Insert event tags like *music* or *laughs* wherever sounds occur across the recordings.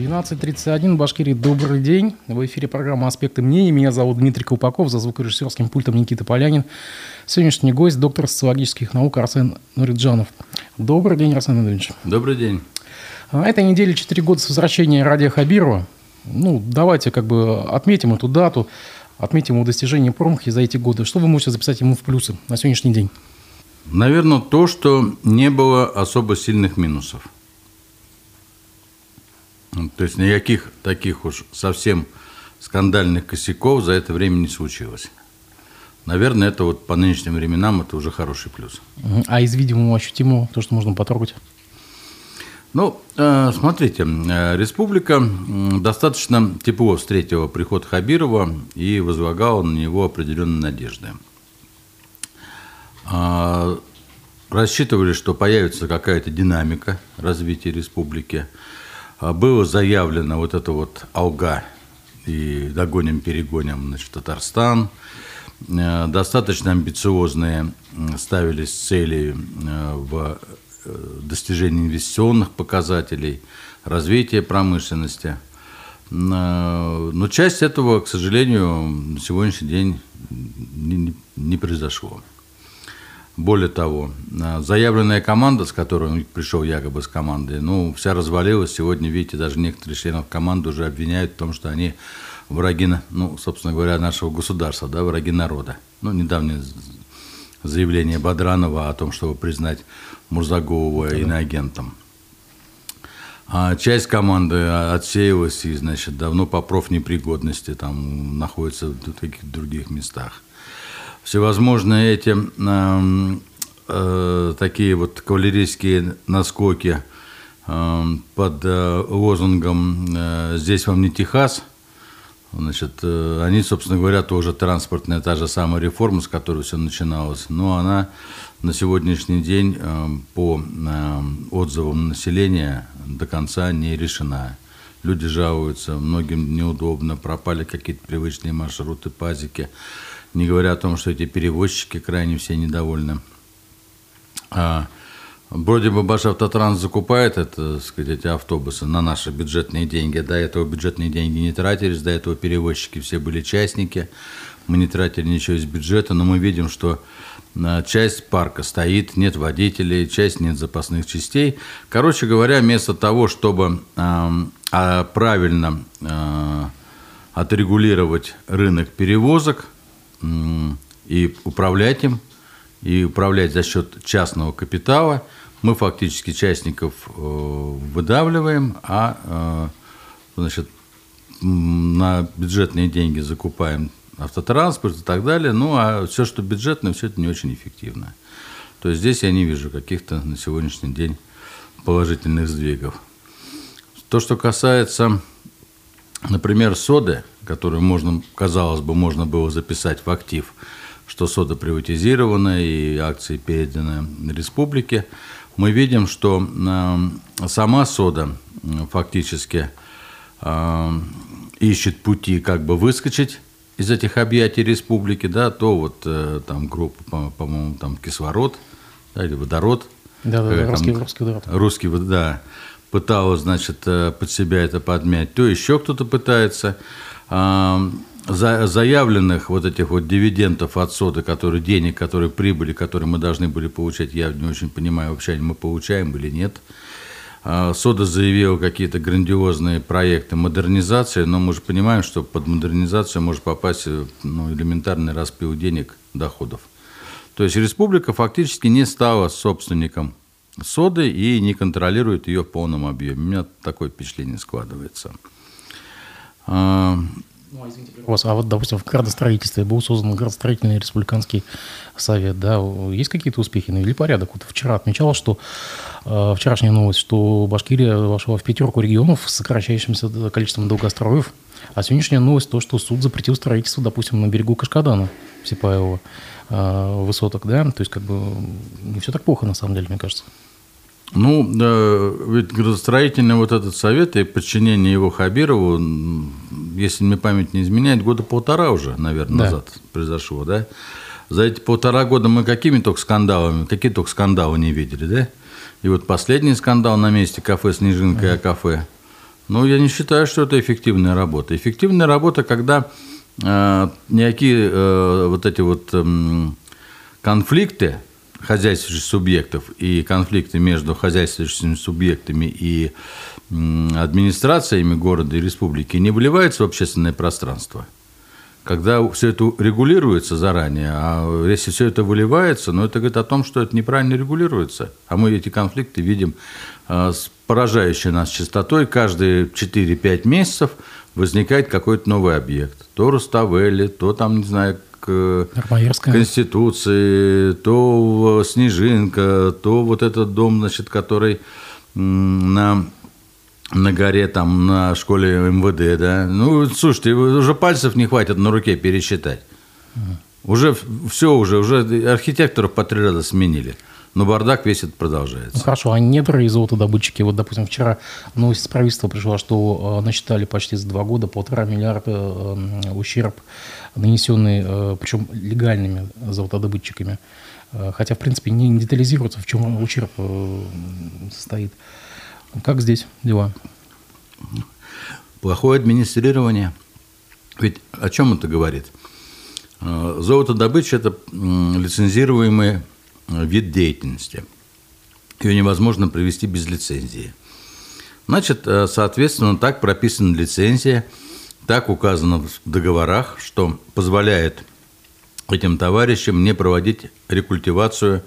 12.31, Башкирии, добрый день. В эфире программа «Аспекты мнений». Меня зовут Дмитрий Колпаков, за звукорежиссерским пультом Никита Полянин. Сегодняшний гость – доктор социологических наук Арсен Нуриджанов. Добрый день, Арсен Анатольевич. Добрый день. На этой неделе 4 года с возвращения Радия Хабирова. Ну, давайте как бы отметим эту дату, отметим его достижения промахи за эти годы. Что вы можете записать ему в плюсы на сегодняшний день? Наверное, то, что не было особо сильных минусов – то есть никаких таких уж совсем скандальных косяков за это время не случилось. Наверное, это вот по нынешним временам это уже хороший плюс. А из видимого ощутимого, то, что можно потрогать? Ну, э, смотрите, э, республика достаточно тепло встретила приход Хабирова и возлагала на него определенные надежды. А, рассчитывали, что появится какая-то динамика развития республики – было заявлено вот это вот «Алга» и «Догоним-перегоним» значит, Татарстан. Э, достаточно амбициозные ставились цели э, в э, достижении инвестиционных показателей, развития промышленности. Но часть этого, к сожалению, на сегодняшний день не произошло. Более того, а, заявленная команда, с которой он пришел якобы с командой, ну, вся развалилась. Сегодня, видите, даже некоторые членов команды уже обвиняют в том, что они враги, ну, собственно говоря, нашего государства, да, враги народа. Ну, недавнее заявление Бадранова о том, чтобы признать Мурзагового да. иноагентом. А часть команды отсеялась и, значит, давно по профнепригодности там находится в каких-то других местах всевозможные эти э, э, такие вот кавалерийские наскоки э, под э, лозунгом э, «Здесь вам не Техас», Значит, э, они, собственно говоря, тоже транспортная, та же самая реформа, с которой все начиналось, но она на сегодняшний день э, по э, отзывам населения до конца не решена. Люди жалуются, многим неудобно, пропали какие-то привычные маршруты, пазики не говоря о том, что эти перевозчики крайне все недовольны. А, вроде бы Башавтотранс закупает это, сказать, эти автобусы на наши бюджетные деньги. До этого бюджетные деньги не тратились, до этого перевозчики все были частники. Мы не тратили ничего из бюджета, но мы видим, что а, часть парка стоит, нет водителей, часть нет запасных частей. Короче говоря, вместо того, чтобы а, правильно отрегулировать рынок перевозок – и управлять им, и управлять за счет частного капитала. Мы фактически частников э, выдавливаем, а э, значит, на бюджетные деньги закупаем автотранспорт и так далее. Ну, а все, что бюджетное, все это не очень эффективно. То есть здесь я не вижу каких-то на сегодняшний день положительных сдвигов. То, что касается, например, соды, которую можно, казалось бы, можно было записать в актив, что сода приватизирована и акции переданы республике, мы видим, что э, сама сода фактически э, ищет пути как бы выскочить из этих объятий республики, да, то вот э, там группа, по-моему, там кислород, да, или водород. Да, да, да, русский, русский водород. Русский, да, пыталась, значит, под себя это подмять, то еще кто-то пытается заявленных вот этих вот дивидендов от соды, которые денег, которые прибыли, которые мы должны были получать, я не очень понимаю, вообще мы получаем или нет. А, сода заявила какие-то грандиозные проекты модернизации, но мы же понимаем, что под модернизацию может попасть ну, элементарный распил денег, доходов. То есть республика фактически не стала собственником соды и не контролирует ее в полном объеме. У меня такое впечатление складывается. А, ну, а извините, а вот, допустим, в градостроительстве был создан градостроительный республиканский совет, да, есть какие-то успехи, навели порядок? Вот вчера отмечалось, что э, вчерашняя новость, что Башкирия вошла в пятерку регионов с сокращающимся количеством долгостроев, а сегодняшняя новость то, что суд запретил строительство, допустим, на берегу Кашкадана, Сипаева, э, высоток, да, то есть как бы не все так плохо на самом деле, мне кажется. Ну, ведь градостроительный вот этот совет и подчинение его Хабирову, если мне память не изменяет, года полтора уже, наверное, да. назад произошло, да? За эти полтора года мы какими только скандалами, какие только скандалы не видели, да? И вот последний скандал на месте кафе «Снежинка» и кафе. Ну, я не считаю, что это эффективная работа. Эффективная работа, когда э, никакие э, вот эти вот э, конфликты хозяйственных субъектов и конфликты между хозяйственными субъектами и администрациями города и республики не выливаются в общественное пространство. Когда все это регулируется заранее, а если все это выливается, ну, это говорит о том, что это неправильно регулируется. А мы эти конфликты видим э, с поражающей нас частотой. Каждые 4-5 месяцев возникает какой-то новый объект. То Руставели, то там, не знаю, к Конституции, то Снежинка, то вот этот дом, значит, который на на горе, там, на школе МВД, да. Ну, слушайте, уже пальцев не хватит на руке пересчитать. Уже все, уже, уже архитекторов по три раза сменили. Но бардак весь это продолжается. Ну, хорошо, а недра и золотодобытчики, вот, допустим, вчера новость из правительства пришла, что э, насчитали почти за два года полтора миллиарда э, ущерб, нанесенный, э, причем легальными золотодобытчиками. Хотя, в принципе, не детализируется, в чем ущерб состоит. Как здесь дела? Плохое администрирование. Ведь о чем это говорит? Золотодобыча – это лицензируемый э, вид деятельности. Ее невозможно провести без лицензии. Значит, э, соответственно, так прописана лицензия, так указано в договорах, что позволяет этим товарищам не проводить рекультивацию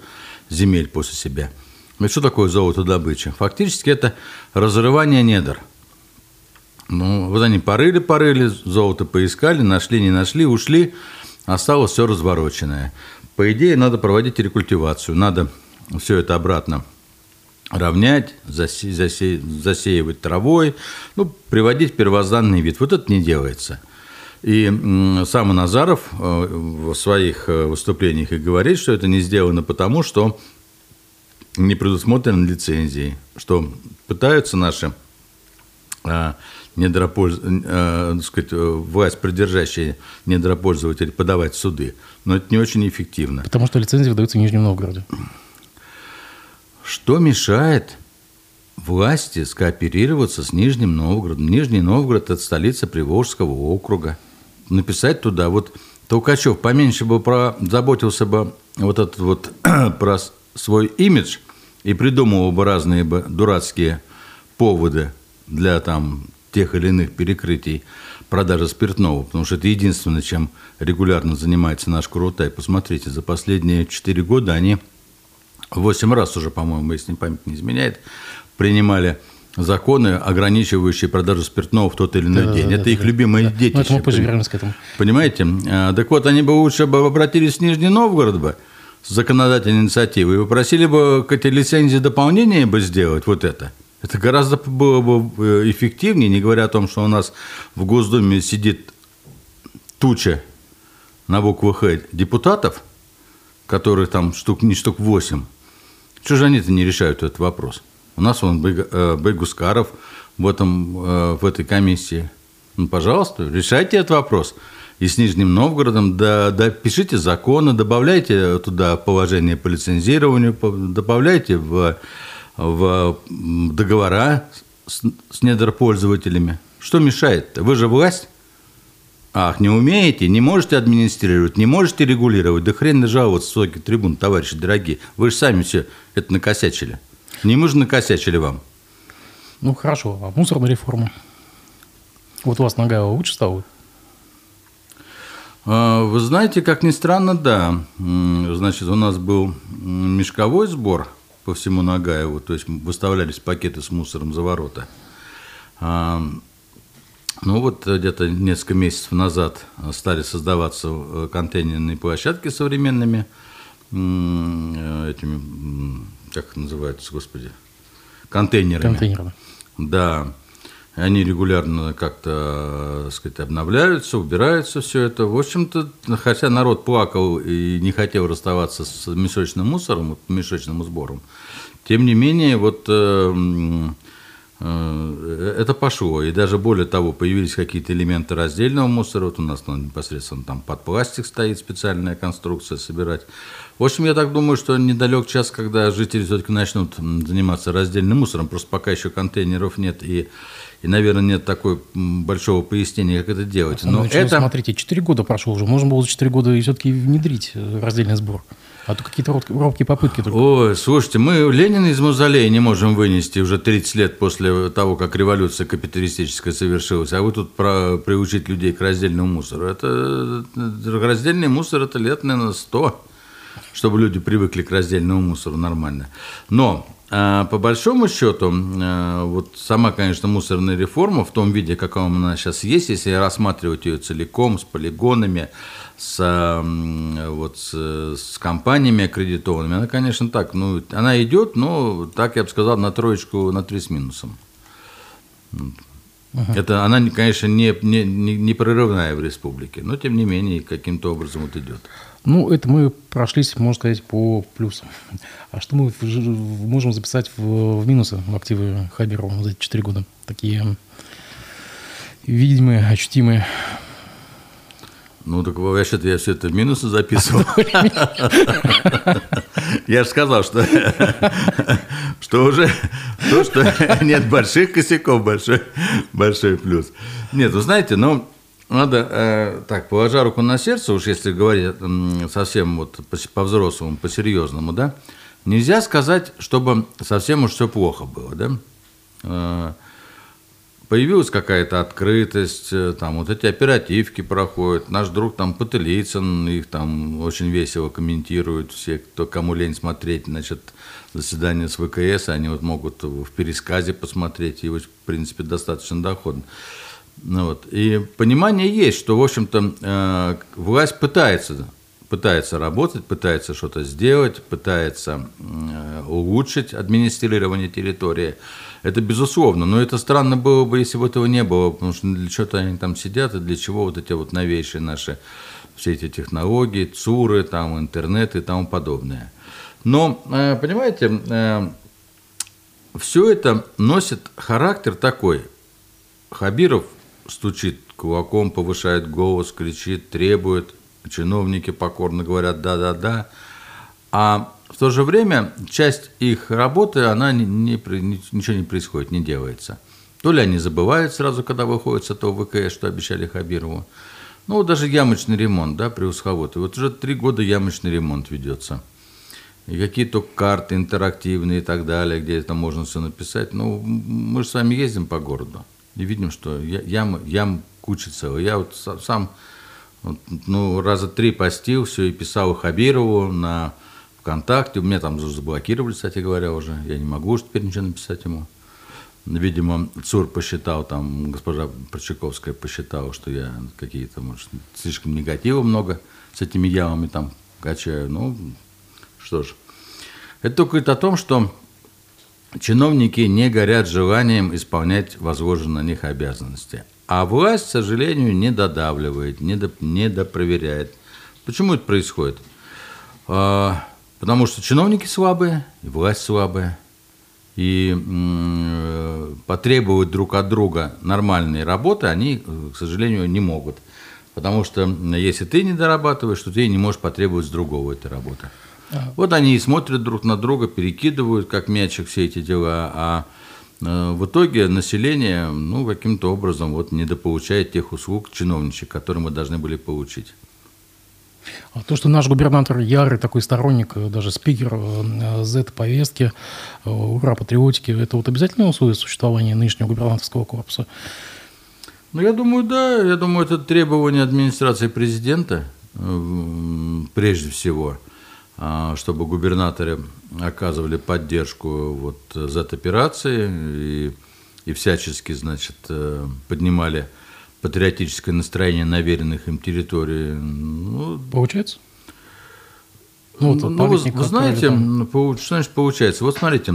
земель после себя – ну, что такое золотодобыча? Фактически это разрывание недр. Ну, вот они порыли, порыли, золото поискали, нашли, не нашли, ушли, осталось все развороченное. По идее, надо проводить рекультивацию, надо все это обратно равнять, засе, засе, засеивать травой, ну, приводить в первозданный вид. Вот это не делается. И сам Назаров э, в своих э, выступлениях и говорит, что это не сделано потому, что не предусмотрены лицензии, что пытаются наши а, недропольз... а, сказать, власть, придержащие недропользователи, подавать в суды. Но это не очень эффективно. Потому что лицензии выдаются в Нижнем Новгороде. Что мешает власти скооперироваться с Нижним Новгородом? Нижний Новгород – это столица Приволжского округа. Написать туда, вот Толкачев поменьше бы про, заботился бы вот этот вот *clears throat* про свой имидж и придумывал бы разные бы дурацкие поводы для там тех или иных перекрытий продажи спиртного, потому что это единственное, чем регулярно занимается наш Крутай. Посмотрите, за последние 4 года они 8 раз уже, по-моему, если память не изменяет, принимали законы, ограничивающие продажу спиртного в тот или иной да, день. Да, это да, их да, любимое да. детище. Ну, мы позже вернемся к этому. Понимаете? А, так вот, они бы лучше бы обратились в Нижний Новгород бы, законодательной инициативы и попросили бы к этой лицензии дополнение бы сделать, вот это. Это гораздо было бы э, эффективнее, не говоря о том, что у нас в Госдуме сидит туча на букву «Х» депутатов, которые там штук, не штук 8. Что же они-то не решают этот вопрос? У нас он Байгускаров в, этом, э, в этой комиссии. Ну, пожалуйста, решайте этот вопрос и с Нижним Новгородом, да, да пишите законы, добавляйте туда положение по лицензированию, добавляйте в, в договора с, с недропользователями. Что мешает? -то? Вы же власть. Ах, не умеете, не можете администрировать, не можете регулировать. Да хрен жаловаться с высоких трибун, товарищи дорогие. Вы же сами все это накосячили. Не мы же накосячили вам. Ну, хорошо. А мусорная реформа? Вот у вас нога лучше стала? А, вы знаете, как ни странно, да. Значит, у нас был мешковой сбор по всему Нагаеву, то есть выставлялись пакеты с мусором за ворота. А, ну вот где-то несколько месяцев назад стали создаваться э, контейнерные площадки современными, этими, как называются, господи, контейнерами. Контейнерами. Да. Они регулярно как-то, сказать, обновляются, убираются все это. В общем-то, хотя народ плакал и не хотел расставаться с мешочным мусором, мешочным сбором, тем не менее, вот э, э, это пошло. И даже более того, появились какие-то элементы раздельного мусора. Вот у нас ну, непосредственно там под пластик стоит специальная конструкция собирать. В общем, я так думаю, что недалек час, когда жители все-таки начнут заниматься раздельным мусором. Просто пока еще контейнеров нет и И, наверное, нет такой большого пояснения, как это делать. Но ну, это... Смотрите, 4 года прошло уже. Можно было за 4 года все-таки внедрить э, раздельный сбор. А то какие-то робкие попытки только. Ой, слушайте, мы Ленина из мавзолея не можем вынести уже 30 лет после того, как революция капиталистическая совершилась. А вы тут про, приучить людей к раздельному мусору. Это раздельный мусор это лет, наверное, 100, чтобы люди привыкли к раздельному мусору нормально. Но а по большому счету, а, вот сама, конечно, мусорная реформа в том виде, каком она сейчас есть, если рассматривать ее целиком, с полигонами, с, вот, с, с компаниями аккредитованными, она, конечно, так, ну, она идет, но, так я бы сказал, на троечку, на три с минусом. Uh-huh. Это она, конечно, не, не, не, прорывная в республике, но тем не менее каким-то образом вот идет. Ну, это мы прошлись, можно сказать, по плюсам. А что мы можем записать в, в минусы в активы Хаберова за эти 4 года? Такие видимые, ощутимые. Ну, так вообще-то я все это минусы записывал. *laughs* Я же сказал, что, *laughs* что уже то, что *laughs* нет больших косяков, большой, большой плюс. Нет, вы знаете, ну, надо, э, так, положа руку на сердце, уж если говорить совсем вот по-взрослому, по-серьезному, да, нельзя сказать, чтобы совсем уж все плохо было, да. Э, появилась какая-то открытость, э, там вот эти оперативки проходят, наш друг там Пателицын, их там очень весело комментируют все, кто кому лень смотреть, значит, заседание с ВКС, они вот могут в пересказе посмотреть, и, в принципе, достаточно доходно. Ну, вот. И понимание есть, что, в общем-то, э, власть пытается, пытается работать, пытается что-то сделать, пытается э, улучшить администрирование территории. Это безусловно, но это странно было бы, если бы этого не было, потому что для чего-то они там сидят, и для чего вот эти вот новейшие наши все эти технологии, ЦУРы, там, интернет и тому подобное. Но, э, понимаете, все это носит характер такой. Хабиров стучит кулаком, повышает голос, кричит, требует. Чиновники покорно говорят «да-да-да». А в то же время часть их работы, она не, не, ничего не происходит, не делается. То ли они забывают сразу, когда выходят с этого ВКС, что обещали Хабирову. Ну, даже ямочный ремонт, да, при Усховоте. Вот уже три года ямочный ремонт ведется. И какие-то карты интерактивные и так далее, где это можно все написать. Ну, мы же с вами ездим по городу и видим, что ям, ям куча целая. Я вот сам ну, раза три постил все и писал Хабирову на ВКонтакте. У меня там заблокировали, кстати говоря, уже. Я не могу уже теперь ничего написать ему. Видимо, ЦУР посчитал, там госпожа Прочаковская посчитала, что я какие-то, может, слишком негатива много с этими ямами там качаю. Ну, что ж. Это только говорит о том, что чиновники не горят желанием исполнять возложенные на них обязанности. А власть, к сожалению, не додавливает, не, до, не допроверяет. Почему это происходит? А, потому что чиновники слабые, и власть слабая. И м, потребовать друг от друга нормальной работы они, к сожалению, не могут. Потому что если ты не дорабатываешь, то ты не можешь потребовать с другого этой работы. Вот они и смотрят друг на друга, перекидывают, как мячик, все эти дела, а э, в итоге население, ну, каким-то образом вот недополучает тех услуг чиновничек, которые мы должны были получить. А то, что наш губернатор ярый такой сторонник, э, даже спикер э, Z-повестки, ура, патриотики, это вот обязательное условие существования нынешнего губернаторского корпуса? Ну, я думаю, да. Я думаю, это требование администрации президента прежде всего – а, чтобы губернаторы оказывали поддержку вот Z-операции и, и всячески, значит, э, поднимали патриотическое настроение на веренных им территорий. Ну, Получается? Ну, вот, ну вы, вы знаете, там... что значит получается? Вот смотрите,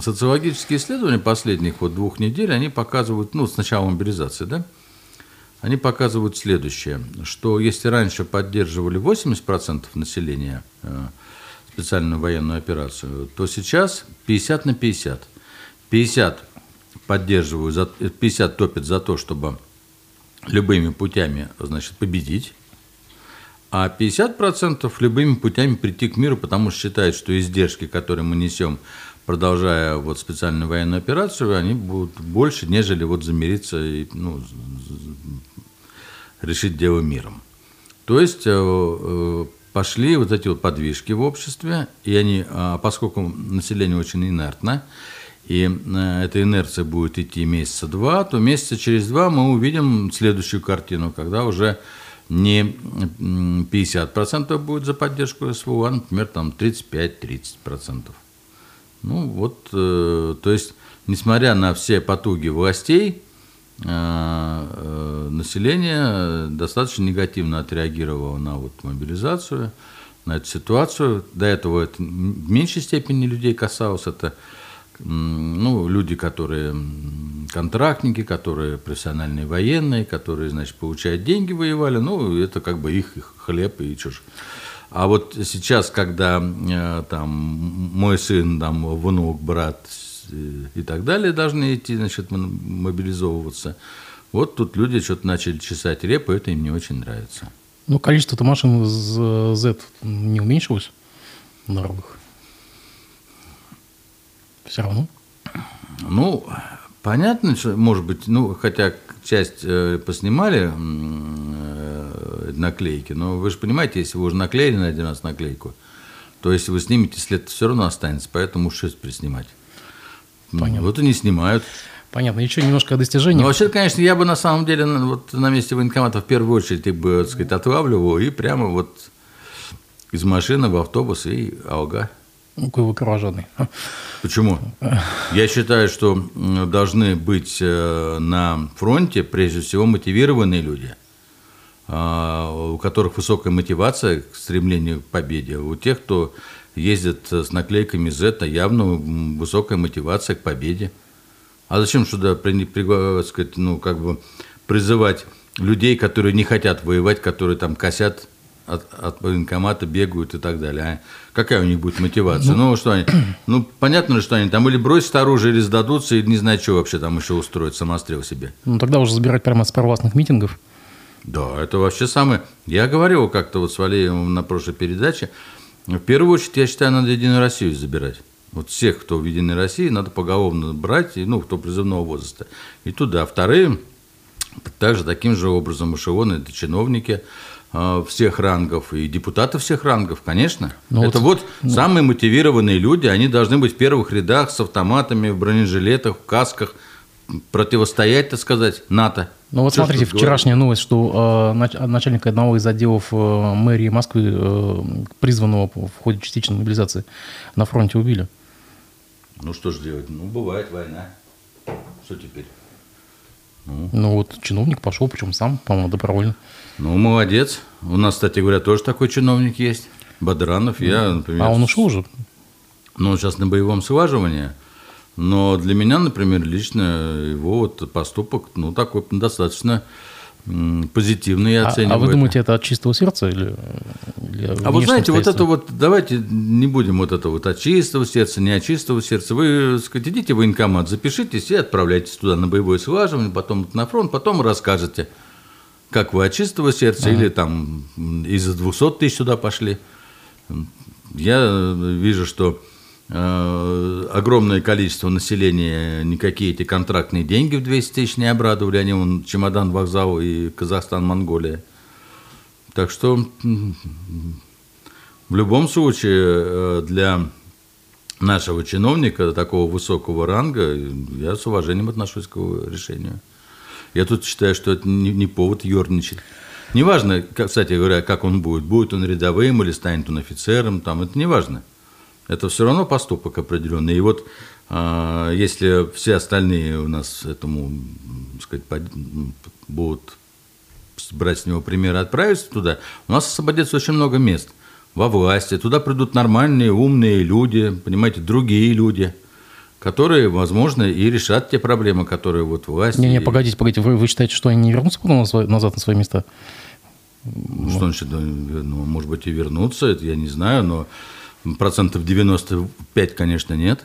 социологические исследования последних вот двух недель, они показывают, ну, с начала мобилизации, да, они показывают следующее, что если раньше поддерживали 80% населения э, специальную военную операцию, то сейчас 50 на 50. 50 поддерживают, 50 топят за то, чтобы любыми путями значит, победить, а 50% любыми путями прийти к миру, потому что считают, что издержки, которые мы несем продолжая вот специальную военную операцию, они будут больше, нежели вот замириться и ну, решить дело миром. То есть э, э, пошли вот эти вот подвижки в обществе, и они, а, поскольку население очень инертно, и э, эта инерция будет идти месяца два, то месяца через два мы увидим следующую картину, когда уже не 50% будет за поддержку СВО, а, например, там 35-30%. Ну вот, э, то есть, несмотря на все потуги властей, э, э, население достаточно негативно отреагировало на вот мобилизацию, на эту ситуацию. До этого это в меньшей степени людей касалось. Это ну, люди, которые контрактники, которые профессиональные военные, которые, значит, получают деньги, воевали, ну, это как бы их, их хлеб и чушь. А вот сейчас, когда э, там мой сын, там, внук, брат э, и так далее должны идти, значит, мобилизовываться, вот тут люди что-то начали чесать репу, это им не очень нравится. Ну, количество машин Z не уменьшилось на дорогах? Все равно? Ну, понятно, что, может быть, ну, хотя часть э, поснимали э, наклейки, но вы же понимаете, если вы уже наклеили на один раз наклейку, то если вы снимете след, все равно останется, поэтому что приснимать. Понятно. Вот и не снимают. Понятно. Еще немножко о достижениях. Ну, вообще, конечно, я бы на самом деле вот на месте военкомата в первую очередь их бы, так сказать, отлавливал и прямо вот из машины в автобус и алга. Ну, вы кровожадный. Почему? Я считаю, что должны быть э, на фронте прежде всего мотивированные люди, а, у которых высокая мотивация к стремлению к победе. У тех, кто ездит с наклейками Z, явно высокая мотивация к победе. А зачем сюда при, при, сказать, ну, как бы призывать людей, которые не хотят воевать, которые там косят от, от военкомата бегают и так далее. А какая у них будет мотивация? Ну, ну что они, ну, понятно, что они там или бросят оружие, или сдадутся, и не знаю, что вообще там еще устроить, самострел себе. Ну, тогда уже забирать прямо с провластных митингов. Да, это вообще самое... Я говорил как-то вот с Валеевым на прошлой передаче, в первую очередь, я считаю, надо Единую Россию забирать. Вот всех, кто в Единой России, надо поголовно брать, ну, кто призывного возраста. И туда. Вторые, также таким же образом эшелоны, это чиновники, а, всех рангов и депутаты всех рангов, конечно. Но ну Это вот, вот ну... самые мотивированные люди, они должны быть в первых рядах с автоматами, в бронежилетах, в касках, противостоять, так сказать, НАТО. Ну вот смотрите, вчерашняя говорить? новость, что э, начальник одного из отделов э, мэрии Москвы, э, призванного в ходе частичной мобилизации, на фронте убили. Ну что же делать? Ну бывает война. Что теперь? Ну, ну вот чиновник пошел, причем сам, по-моему, добровольно. Ну, молодец. У нас, кстати говоря, тоже такой чиновник есть. Бадранов. Я, например... А он ушел уже? Ну, он сейчас на боевом слаживании. Но для меня, например, лично его вот поступок, ну, такой достаточно позитивно я оцениваю. А, а вы думаете, это от чистого сердца или, или А вы знаете, вот это вот, давайте не будем вот это вот от чистого сердца, не от чистого сердца. Вы, сказать, идите в военкомат, запишитесь и отправляйтесь туда на боевое слаживание, потом на фронт, потом расскажете, как вы от чистого сердца ага. или там из-за 200 тысяч сюда пошли. Я вижу, что э, огромное количество населения никакие эти контрактные деньги в 200 тысяч не обрадовали, они вон чемодан, вокзал и Казахстан, Монголия. Так что в любом случае э, для нашего чиновника такого высокого ранга я с уважением отношусь к его решению. Я тут считаю, что это не, не повод ерничать. Неважно, кстати говоря, как он будет. Будет он рядовым или станет он офицером, там, это не важно. Это все равно поступок определенный. И вот э, если все остальные у нас этому, так сказать, под, будут брать с него пример и отправиться туда, у нас освободится очень много мест во власти. Туда придут нормальные, умные люди, понимаете, другие люди – которые, возможно, и решат те проблемы, которые вот власть... Не-не, погодите, погодите, вы, вы считаете, что они не вернутся потом назад на свои места? Что значит, ну, может быть, и вернутся, это я не знаю, но процентов 95, конечно, нет.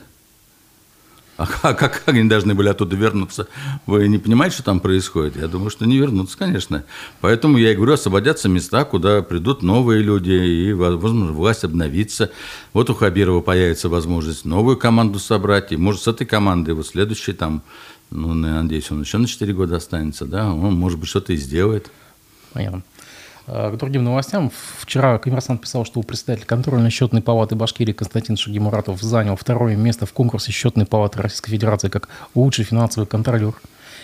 А как, как они должны были оттуда вернуться? Вы не понимаете, что там происходит? Я думаю, что не вернутся, конечно. Поэтому я и говорю, освободятся места, куда придут новые люди, и, возможно, власть обновится. Вот у Хабирова появится возможность новую команду собрать, и, может, с этой командой вот следующий там, ну, надеюсь, он еще на 4 года останется, да, он, может быть, что-то и сделает. Понятно. Э, к другим новостям. Вчера коммерсант писал, что председатель контрольной счетной палаты Башкирии Константин Шагимуратов занял второе место в конкурсе счетной палаты Российской Федерации как лучший финансовый контролер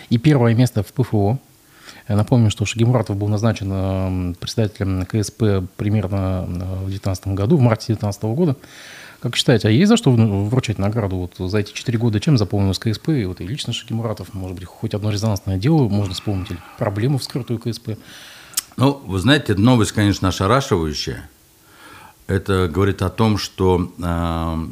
и первое место в ПФО. Я напомню, что Шагимуратов был назначен э, председателем КСП примерно э, в 2019 году, в марте 2019 года. Как считаете, а есть за что вручать награду вот за эти четыре года? Чем заполнилось КСП? И вот и лично Шагимуратов, может быть, хоть одно резонансное дело можно вспомнить, или проблему вскрытую КСП? Ну, вы знаете, новость, конечно, ошарашивающая. Это говорит о том, что э,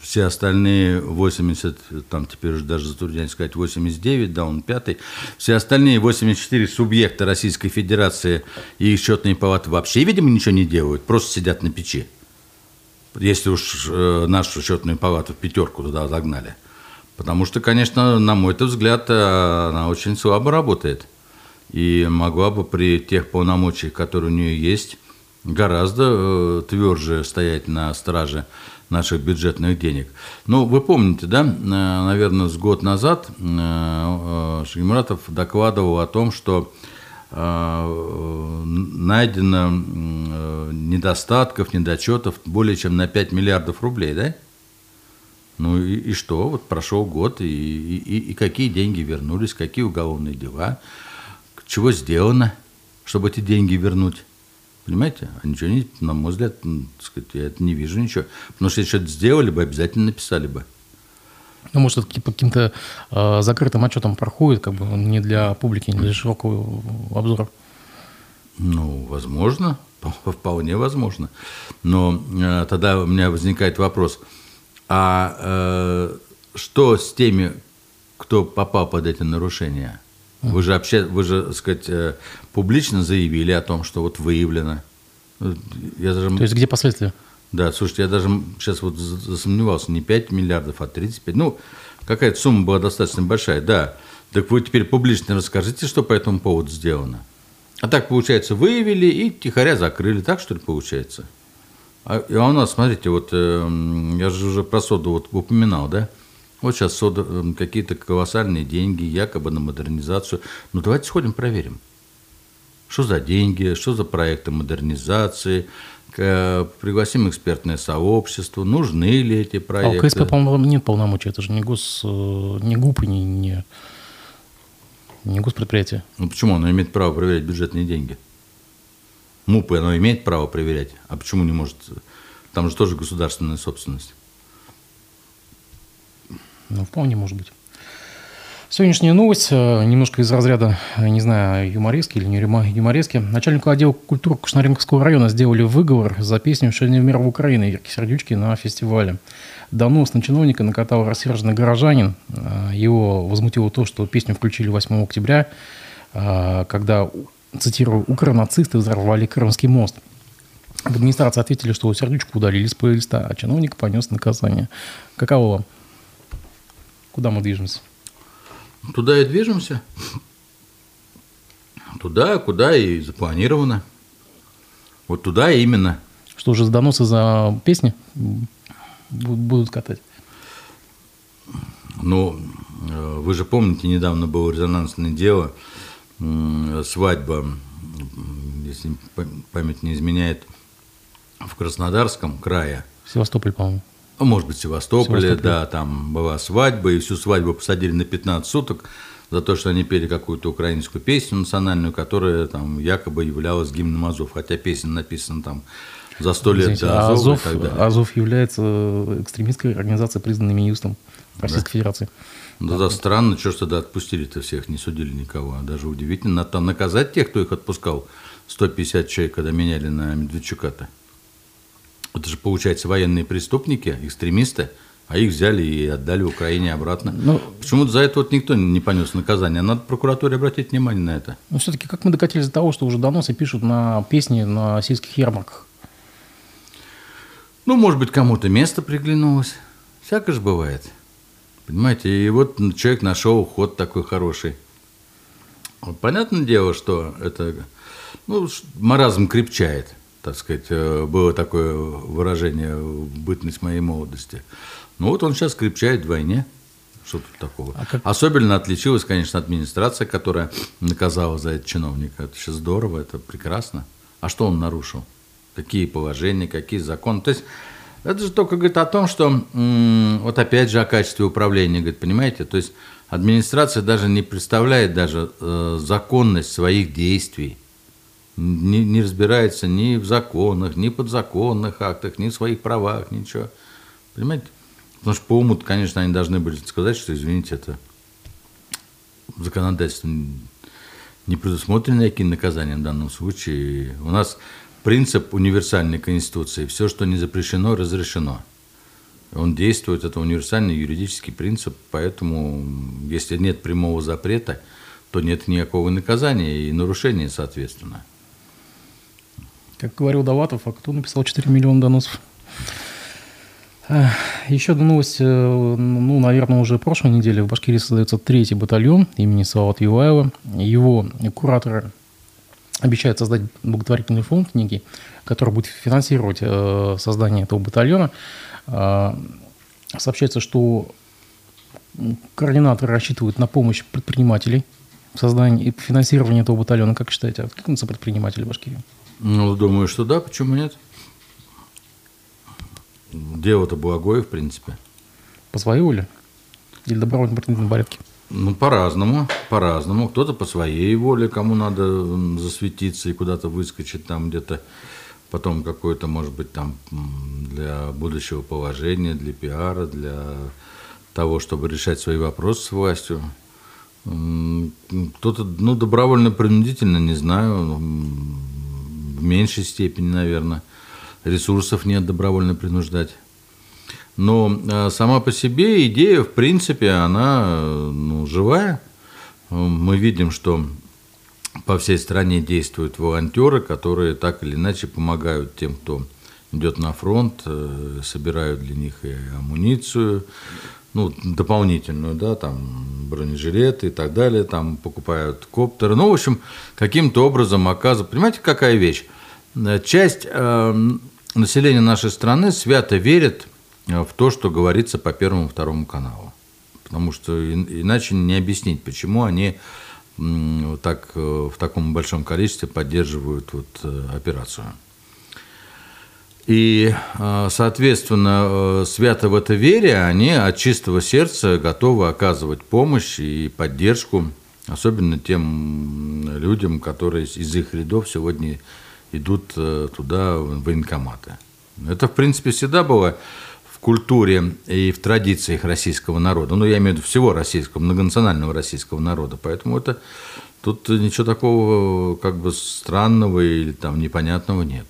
все остальные 80, там теперь уже даже затрудняюсь сказать, 89, да, он пятый, все остальные 84 субъекта Российской Федерации и их счетные палаты вообще, видимо, ничего не делают, просто сидят на печи. Если уж э, нашу счетную палату в пятерку туда загнали. Потому что, конечно, на мой взгляд, э, она очень слабо работает и могла бы при тех полномочиях, которые у нее есть, гораздо э, тверже стоять на страже наших бюджетных денег. Ну, вы помните, да, э, наверное, с год назад э, Шагимуратов докладывал о том, что найдено недостатков, недочетов более чем на 5 миллиардов рублей, да? Ну и, и что? Вот прошел год, и, и, и какие деньги вернулись, какие уголовные дела – чего сделано, чтобы эти деньги вернуть. Понимаете? А ничего не, на мой взгляд, так сказать, я это не вижу ничего. Потому что если что-то сделали бы, обязательно написали бы. Ну, может, это по каким-то э, закрытым отчетам проходит, как бы не для публики, не для широкого обзора. Ну, возможно, *laughs* вполне возможно. Но э, тогда у меня возникает вопрос, а э, что с теми, кто попал под эти нарушения? Вы же, обще, вы же, так сказать, э, публично заявили о том, что вот выявлено. Я даже... То есть где последствия? Да, слушайте, я даже сейчас вот засомневался, не 5 миллиардов, а 35. Ну, какая-то сумма была достаточно большая, да. Так вы теперь публично расскажите, что по этому поводу сделано. А так, получается, выявили и тихоря закрыли. Так, что ли, получается? А, а у нас, смотрите, вот э, я же уже про соду вот упоминал, да? Вот сейчас эм, какие-то колоссальные деньги, якобы на модернизацию. Ну, давайте сходим, проверим. Что за деньги, что за проекты модернизации, пригласим экспертное сообщество, нужны ли эти проекты. А у КСП, по-моему, нет полномочий, это же не, гос, э, не ГУП не, не, не госпредприятие. Ну почему? Оно имеет право проверять бюджетные деньги. МУПы оно имеет право проверять, а почему не может? Там же тоже государственная собственность. Ну, вполне может быть. Сегодняшняя новость, э, немножко из разряда, э, не знаю, юморески или не юморески. Начальнику отдела культуры Кушнаренковского района сделали выговор за песню «Шальный мир в Украине» Верки Сердючки на фестивале. Донос на чиновника накатал рассерженный горожанин. Э, его возмутило то, что песню включили 8 октября, когда, цитирую, «укронацисты взорвали Крымский мост». В администрации ответили, что Сердючку удалили с плейлиста, а чиновник понес наказание. Каково вам? Куда мы движемся? Туда и движемся. Туда, куда и запланировано. Вот туда именно. Что уже доносы за песни будут катать? Ну, э, вы же помните, недавно было резонансное дело, свадьба, если память не изменяет, в Краснодарском крае. Севастополь, по-моему. Ну, может быть, в Севастополе, Севастополе, да, там была свадьба, и всю свадьбу посадили на 15 суток за то, что они пели какую-то украинскую песню национальную, которая там якобы являлась гимном Азов, хотя песня написана там за сто лет Извините, до Азова Азов, и так далее. Азов является экстремистской организацией, признанной Минюстом Российской да. Федерации. Да, да, странно, что ж тогда отпустили-то всех, не судили никого. А даже удивительно, надо там наказать тех, кто их отпускал. 150 человек, когда меняли на Медведчука-то. Это же, получается, военные преступники, экстремисты, а их взяли и отдали Украине обратно. Ну, Почему-то за это вот никто не понес наказание. Надо прокуратуре обратить внимание на это. Но все-таки как мы докатились до того, что уже доносы пишут на песни на сельских ярмарках? Ну, может быть, кому-то место приглянулось. Всякое же бывает. Понимаете, и вот человек нашел уход такой хороший. Понятное дело, что это, ну, маразм крепчает, так сказать, э, было такое выражение в бытность моей молодости. Ну вот он сейчас крепчает вдвойне. Что тут такого? А как... Особенно отличилась, конечно, администрация, которая наказала за этот чиновника. Это сейчас здорово, это прекрасно. А что он нарушил? Какие положения, какие законы? То есть это же только говорит о том, что вот опять же о качестве управления, говорит, понимаете? То есть администрация даже не представляет даже э, законность своих действий. Не, не разбирается ни в законах, ни подзаконных актах, ни в своих правах, ничего. Понимаете? Потому что по уму, конечно, они должны были сказать, что, извините, это законодательство не предусмотрены какие наказания в данном случае. У нас принцип универсальной конституции. Все, что не запрещено, разрешено. Он действует, это универсальный юридический принцип, поэтому если нет прямого запрета, то нет никакого наказания и нарушения, соответственно. Как говорил Даватов, а кто написал 4 миллиона доносов? Еще одна новость, э, ну, наверное, уже прошлой неделе в Башкирии создается третий батальон имени Салават Юлаева. Его кураторы обещают создать благотворительный фонд книги, который будет финансировать э, создание этого батальона. Э, сообщается, что координаторы рассчитывают на помощь предпринимателей в создании и финансировании этого батальона. Как считаете, откликнутся предприниматели Башкирии? Ну, думаю, что да, почему нет? Дело-то благое, в принципе. По своей воле? Или добровольно принудительном порядке? Ну, по-разному, по-разному. Кто-то по своей воле, кому надо засветиться и куда-то выскочить там где-то. Потом какое-то, может быть, там для будущего положения, для пиара, для того, чтобы решать свои вопросы с властью. Кто-то, ну, добровольно-принудительно, не знаю, в меньшей степени, наверное ресурсов нет добровольно принуждать. Но а, сама по себе идея, в принципе, она ну, живая. Мы видим, что по всей стране действуют волонтеры, которые так или иначе помогают тем, кто идет на фронт, э, собирают для них и амуницию, ну, дополнительную, да, там, бронежилеты и так далее, там, покупают коптеры. Ну, в общем, каким-то образом оказывают... Понимаете, какая вещь? Э, часть э, население нашей страны свято верит э, в то, что говорится по Первому Второму каналу. Потому что иначе не объяснить, почему они так, э, в таком большом количестве поддерживают вот операцию. И, соответственно, свято в это вере, они от чистого сердца готовы оказывать помощь и поддержку, особенно тем людям, которые из их рядов сегодня идут э, туда военкоматы. Это, в принципе, всегда было в культуре и в традициях российского народа. Ну, я имею в виду всего российского, многонационального российского народа. Поэтому это тут ничего такого как бы странного или там непонятного нет.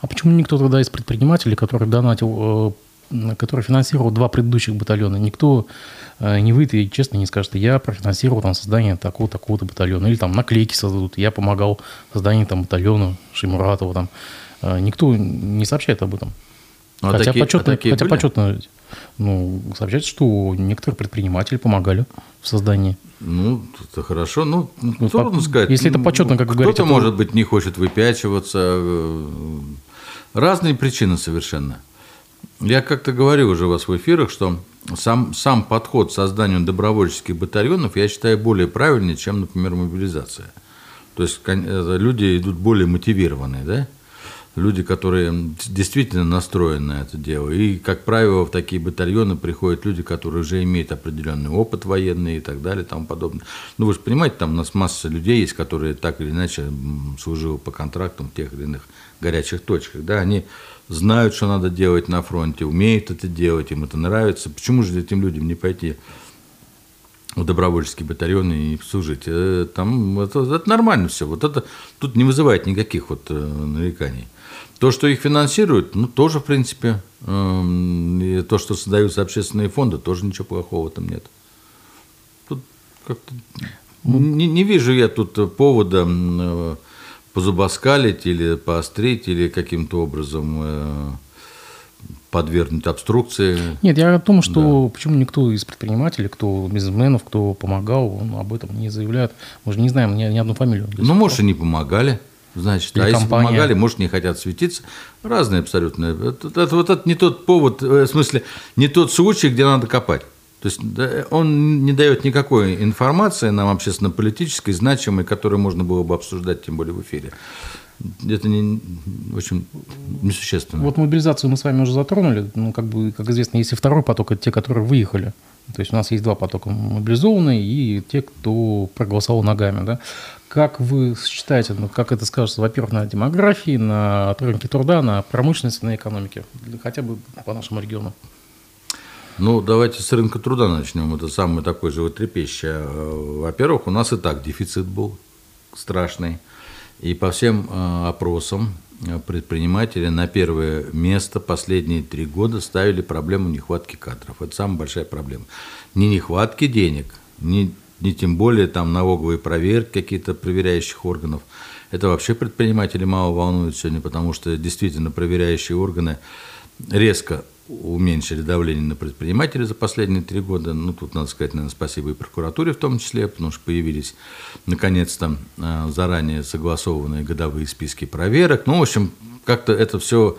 А почему никто тогда из предпринимателей, который донатил, э, который финансировал два предыдущих батальона, никто Э, не выйдет и честно не скажет, я профинансировал там создание такого-такого-то батальона. Или там наклейки создадут, я помогал созданию там батальона Шимуратова. Там. Э, никто не сообщает об этом. А хотя такие, почетно, а такие хотя почетно ну, сообщается, что некоторые предприниматели помогали в создании. Ну, это хорошо. Ну, ну трудно сказать. Если это почетно, как вы говорите. Кто-то, может быть, не хочет выпячиваться. Э, разные причины совершенно. Я как-то говорил уже у вас в эфирах, что сам, сам подход к созданию добровольческих батальонов я считаю более правильный, чем, например, мобилизация. То есть люди идут более мотивированные, да? Люди, которые действительно настроены на это дело. И, как правило, в такие батальоны приходят люди, которые уже имеют определенный опыт военный и так далее и тому подобное. Ну, вы же понимаете, там у нас масса людей есть, которые так или иначе служили по контрактам в тех или иных горячих точках. Да? Они знают, что надо делать на фронте, умеют это делать, им это нравится. Почему же этим людям не пойти в добровольческий батальон и служить? Э, там это, это нормально все. Вот это тут не вызывает никаких вот э, нареканий. То, что их финансируют, ну, тоже, в принципе, э, то, что создаются общественные фонды, тоже ничего плохого там нет. Тут как-то не, не вижу я тут повода э, позубоскалить или поострить, или каким-то образом подвергнуть обструкции. Нет, я о том, что да. почему никто из предпринимателей, кто бизнесменов, кто помогал, он об этом не заявляет. Мы же не знаем ни, ни одну фамилию. Ну, может, и не помогали. Значит, Или а компания. если помогали, может, не хотят светиться. Разные абсолютно. Это, это, вот это не тот повод, э, в смысле, не тот случай, где надо копать. То есть он не дает никакой информации нам общественно-политической, значимой, которую можно было бы обсуждать, тем более в эфире это не, очень несущественно. Вот мобилизацию мы с вами уже затронули. Ну, как бы, как известно, есть и второй поток, это те, которые выехали. То есть у нас есть два потока мобилизованные и те, кто проголосовал ногами. Да? Как вы считаете, ну, как это скажется, во-первых, на демографии, на рынке труда, на промышленности, на экономике, хотя бы по нашему региону? Ну, давайте с рынка труда начнем. Это самое такое животрепещущее. Во-первых, у нас и так дефицит был страшный. И по всем э, опросам э, предприниматели на первое место последние три года ставили проблему нехватки кадров. Это самая большая проблема. Не нехватки денег, не, не тем более там налоговые проверки какие-то проверяющих органов. Это вообще предприниматели мало волнуют сегодня, потому что действительно проверяющие органы резко уменьшили давление на предпринимателей за последние три года. Ну, тут надо сказать, наверное, спасибо и прокуратуре в том числе, потому что появились, наконец-то, а, заранее согласованные годовые списки проверок. Ну, в общем, как-то это все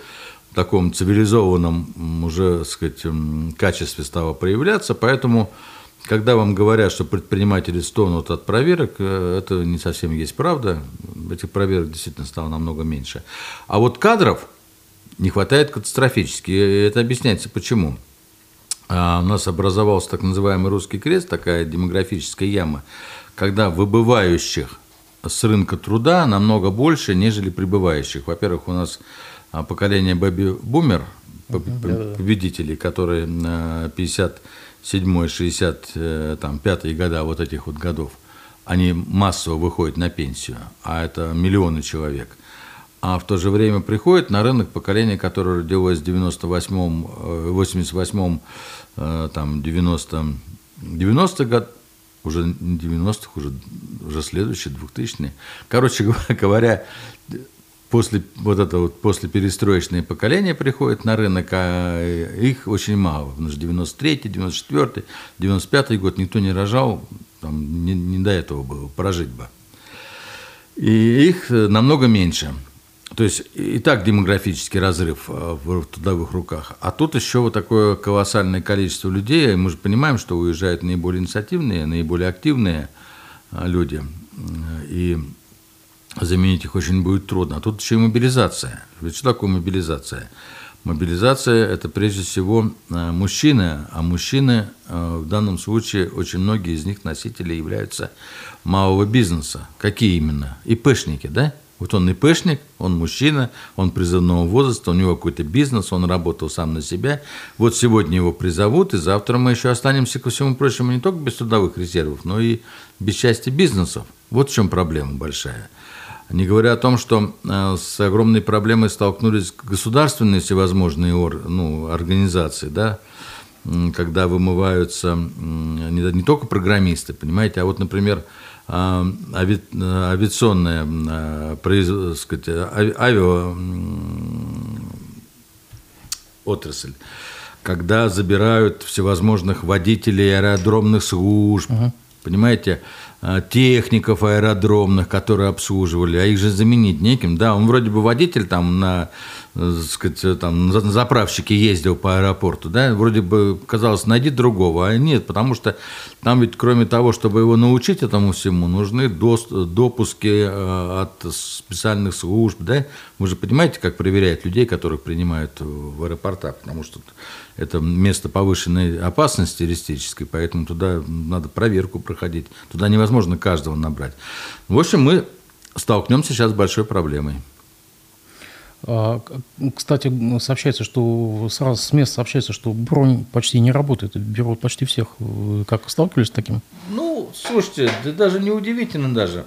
в таком цивилизованном уже, так сказать, качестве стало проявляться, поэтому когда вам говорят, что предприниматели стонут от проверок, э, это не совсем есть правда. Этих проверок действительно стало намного меньше. А вот кадров – не хватает катастрофически. И это объясняется почему. А у нас образовался так называемый русский крест, такая демографическая яма, когда выбывающих с рынка труда намного больше, нежели прибывающих. Во-первых, у нас а, поколение бэби-бумер, победителей, которые 57 65 э, года вот этих вот годов, они массово выходят на пенсию, а это миллионы человек – а в то же время приходит на рынок поколение, которое родилось в 98-м, 88-м, э, э, там, 90 90 год, уже не 90-х, уже, уже следующий, 2000-е. Короче *laughs* говоря, после вот это вот после перестроечное поколение приходит на рынок, а их очень мало. Потому что 93-й, 94-й, 95-й год никто не рожал, там не, не до этого было, прожить бы. И их намного меньше. То есть и так демографический разрыв э, в трудовых руках. А тут еще вот такое колоссальное количество людей. Мы же понимаем, что уезжают наиболее инициативные, наиболее активные э, люди. И заменить их очень будет трудно. А тут еще и мобилизация. Ведь что такое мобилизация? Мобилизация – это прежде всего э, мужчины, а мужчины в данном случае, очень многие из них носители являются малого бизнеса. Какие именно? ИПшники, да? Вот он ИПшник, он мужчина, он призывного возраста, у него какой-то бизнес, он работал сам на себя. Вот сегодня его призовут, и завтра мы еще останемся, ко всему прочему, не только без трудовых резервов, но и без части бизнесов. Вот в чем проблема большая. Не говоря о том, что э, с огромной проблемой столкнулись государственные всевозможные ну, организации, да, когда вымываются не, только программисты, понимаете, а вот, например, ави, авиационная, а, сказать, авиа отрасль, когда забирают всевозможных водителей аэродромных служб, угу. понимаете, а, техников аэродромных, которые обслуживали, а их же заменить неким. Да, он вроде бы водитель там на сказать, там, на заправщике ездил по аэропорту, да, вроде бы казалось, найди другого, а нет, потому что там ведь кроме того, чтобы его научить этому всему, нужны допуски э, от специальных служб, да, вы же понимаете, как проверяют людей, которых принимают в аэропортах, потому что это место повышенной опасности террористической, поэтому туда надо проверку проходить, туда невозможно каждого набрать. В общем, мы столкнемся сейчас с большой проблемой. А, кстати, сообщается, что сразу с места сообщается, что бронь почти не работает, берут почти всех. Как сталкивались с таким? Ну, слушайте, это даже не удивительно даже.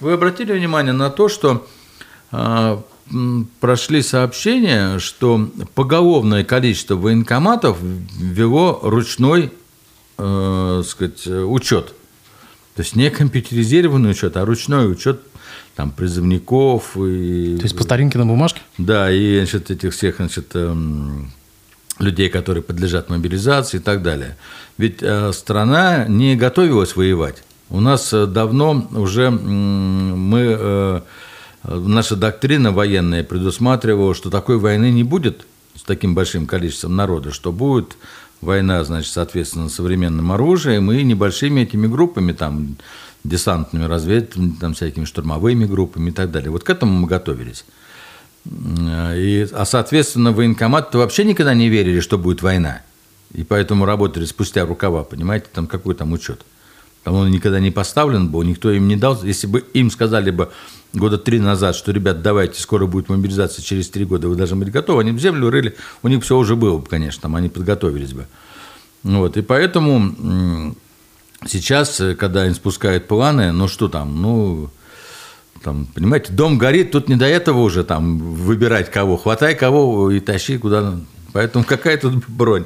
Вы обратили внимание на то, что э, прошли сообщения, что поголовное количество военкоматов ввело ручной э, сказать, учет. То есть не компьютеризированный учет, а ручной учет там призывников. И, То есть по старинке на бумажке? Да, и значит, этих всех значит, эм, людей, которые подлежат мобилизации и так далее. Ведь э, страна не готовилась воевать. У нас э, давно уже мы, э, наша доктрина военная предусматривала, что такой войны не будет с таким большим количеством народа, что будет война, значит, соответственно, современным оружием и небольшими этими группами, там, десантными разведками, там, всякими штурмовыми группами и так далее. Вот к этому мы готовились. И, а, соответственно, военкомат вообще никогда не верили, что будет война. И поэтому работали спустя рукава, понимаете, там какой там учет. Там он никогда не поставлен был, никто им не дал. Если бы им сказали бы года три назад, что, ребят, давайте, скоро будет мобилизация, через три года вы должны быть готовы, они бы землю рыли, у них все уже было бы, конечно, там они подготовились бы. Вот, и поэтому сейчас, когда им спускают планы, ну что там, ну, там, понимаете, дом горит, тут не до этого уже там выбирать кого. Хватай кого и тащи куда. Поэтому какая тут бронь.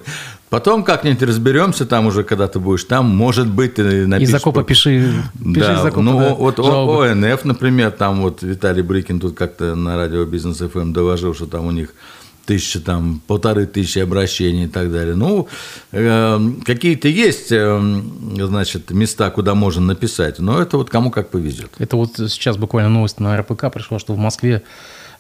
Потом как-нибудь разберемся, там уже, когда ты будешь там, может быть, ты напишешь... Из окопа пиши, пиши да, из окопа, ну, да, вот жалобы. ОНФ, например, там вот Виталий Брикин тут как-то на радио Бизнес ФМ эм доложил, что там у них тысячи, там, полторы тысячи обращений и так далее. Ну, э, какие-то есть, э, значит, места, куда можно написать, но это вот кому как повезет. Это вот сейчас буквально новость на РПК пришла, что в Москве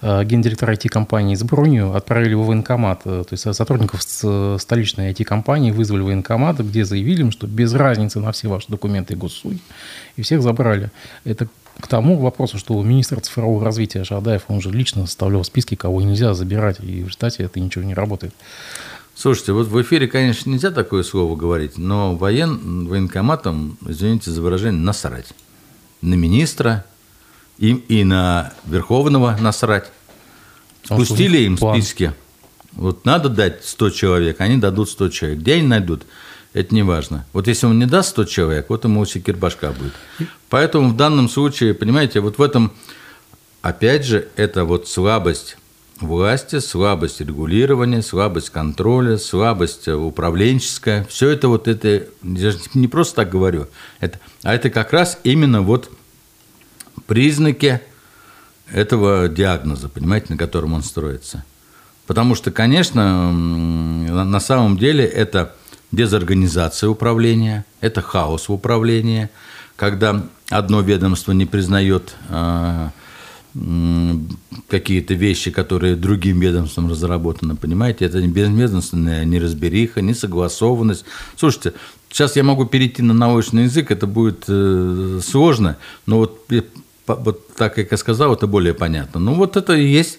э, гендиректор IT-компании с бронью отправили в военкомат. Э, то есть сотрудников столичной IT-компании вызвали в военкомат, где заявили им, что без разницы на все ваши документы и и всех забрали. Это к тому вопросу, что министр цифрового развития Шадаев, он же лично составлял списки, кого нельзя забирать, и в результате это ничего не работает. Слушайте, вот в эфире, конечно, нельзя такое слово говорить, но воен, военкоматам, извините за выражение, насрать. На министра и, и на Верховного насрать. Спустили им план. списки. Вот надо дать 100 человек, они дадут 100 человек. Где они найдут? это не важно. Вот если он не даст 100 человек, вот ему секир башка будет. Поэтому в данном случае, понимаете, вот в этом, опять же, это вот слабость власти, слабость регулирования, слабость контроля, слабость управленческая. Все это вот это, я не просто так говорю, это, а это как раз именно вот признаки этого диагноза, понимаете, на котором он строится. Потому что, конечно, на самом деле это дезорганизация управления, это хаос в управлении, когда одно ведомство не признает а, какие-то вещи, которые другим ведомством разработаны, понимаете, это не безведомственная неразбериха, не согласованность. Слушайте, сейчас я могу перейти на научный язык, это будет э, сложно, но вот, вот так, как я сказал, это более понятно. Ну вот это и есть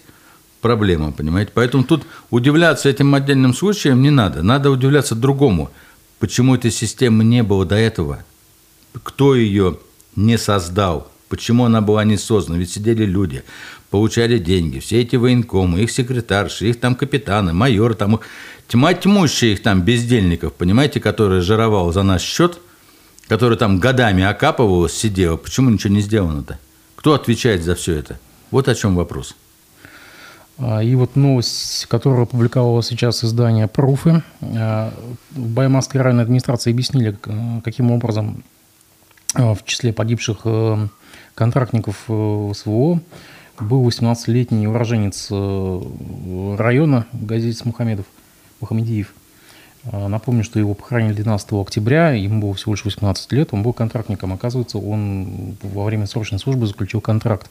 проблема, понимаете? Поэтому тут удивляться этим отдельным случаям не надо. Надо удивляться другому. Почему этой системы не было до этого? Кто ее не создал? Почему она была не создана? Ведь сидели люди, получали деньги, все эти военкомы, их секретарши, их там капитаны, майоры, там тьма тьмущая их там бездельников, понимаете, которые жировал за наш счет, который там годами окапывалось, сидел. Почему ничего не сделано-то? Кто отвечает за все это? Вот о чем вопрос. А, и вот новость, которую опубликовало сейчас издание «Пруфы». А, в Баймасской районной администрации объяснили, каким образом а, в числе погибших э, контрактников э, СВО был 18-летний уроженец э, района Газетец Мухамедов, Мухамедиев. Напомню, что его похоронили 12 октября, ему было всего лишь 18 лет, он был контрактником. Оказывается, он во время срочной службы заключил контракт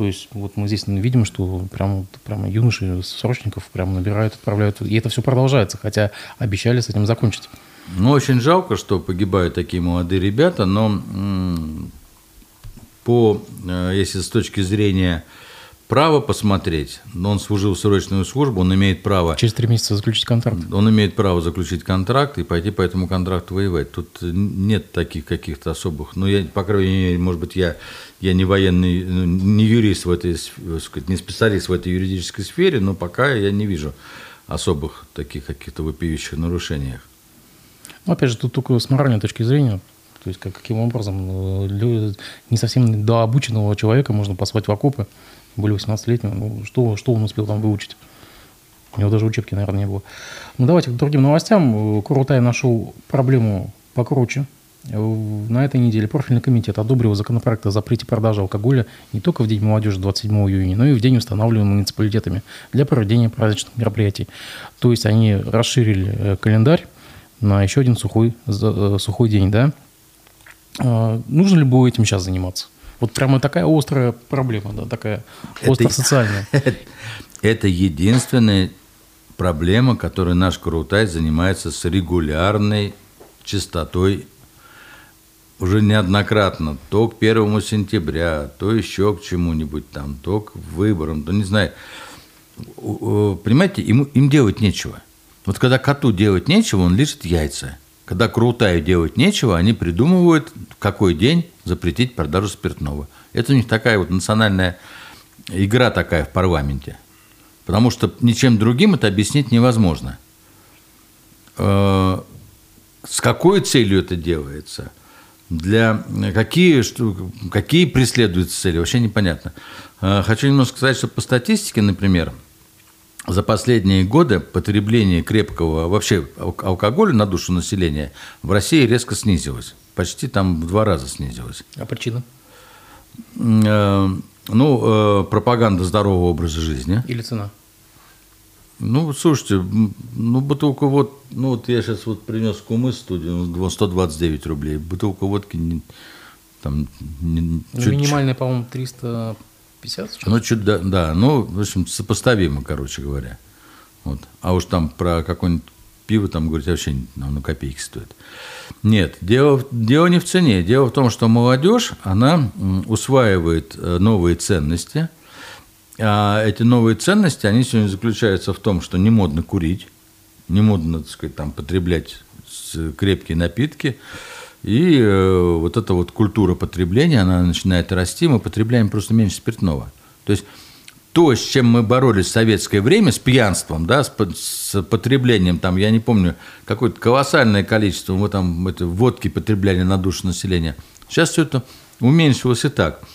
то есть вот мы здесь видим, что прям, прямо юноши срочников прям набирают, отправляют. И это все продолжается, хотя обещали с этим закончить. Ну, очень жалко, что погибают такие молодые ребята, но по, э, если с точки зрения право посмотреть, но он служил срочную службу, он имеет право... Через три месяца заключить контракт. Он имеет право заключить контракт и пойти по этому контракту воевать. Тут нет таких каких-то особых... Ну, я, по крайней мере, может быть, я, я не военный, ну, не юрист в этой, сказать, не специалист в этой юридической сфере, но пока я не вижу особых таких каких-то вопиющих нарушений. Ну, опять же, тут только с моральной точки зрения, то есть как, каким образом э, не совсем до обученного человека можно послать в окопы, более 18-летнего, ну, что, что он успел там выучить? У него даже учебки, наверное, не было. Ну, давайте к другим новостям. Курутай нашел проблему покруче, На этой неделе профильный комитет одобрил законопроект о запрете продажи алкоголя не только в День молодежи 27 июня, но и в день, установленный муниципалитетами для проведения праздничных мероприятий. То есть они расширили э, календарь на еще один сухой, э, сухой день. Да? А, нужно ли было этим сейчас заниматься? Вот прямо такая острая проблема, да, такая остро-социальная. *laughs* Это, это единственная проблема, которой наш Крутай занимается с регулярной частотой уже неоднократно, то к первому сентября, то еще к чему-нибудь там, то к выборам, то не знаю. Понимаете, им, им делать нечего. Вот когда коту делать нечего, он лежит яйца. Когда крутаю делать нечего, они придумывают, в какой день запретить продажу спиртного. Это у них такая вот национальная игра такая в парламенте. Потому что ничем другим это объяснить невозможно. Э, с какой целью это делается? Для какие, какие преследуются цели, вообще непонятно. Э, хочу немножко сказать, что по статистике, например, за последние годы потребление крепкого вообще алкоголя на душу населения в России резко снизилось. Почти там в два раза снизилось. А причина? Э, ну, пропаганда здорового образа жизни. Или цена? Ну, слушайте, ну, бутылка вот, ну, вот я сейчас вот принес кумыс студию, 129 рублей. Бутылка водки не, там... Не, ну, чуть, минимальная, по-моему, 350? Ну, чуть, да, да, ну, в общем, сопоставимо, короче говоря. Вот. А уж там про какое-нибудь пиво там говорить вообще ну, на копейки стоит. Нет, дело, дело не в цене. Дело в том, что молодежь, она усваивает э, новые ценности – а эти новые ценности, они сегодня заключаются в том, что не модно курить, не модно, так сказать, там, потреблять крепкие напитки. И э, вот эта вот культура потребления, она начинает расти, мы потребляем просто меньше спиртного. То есть то, с чем мы боролись в советское время, с пьянством, да, с, потреблением, там, я не помню, какое-то колоссальное количество мы там это, водки потребляли на душу населения. Сейчас все это уменьшилось и так –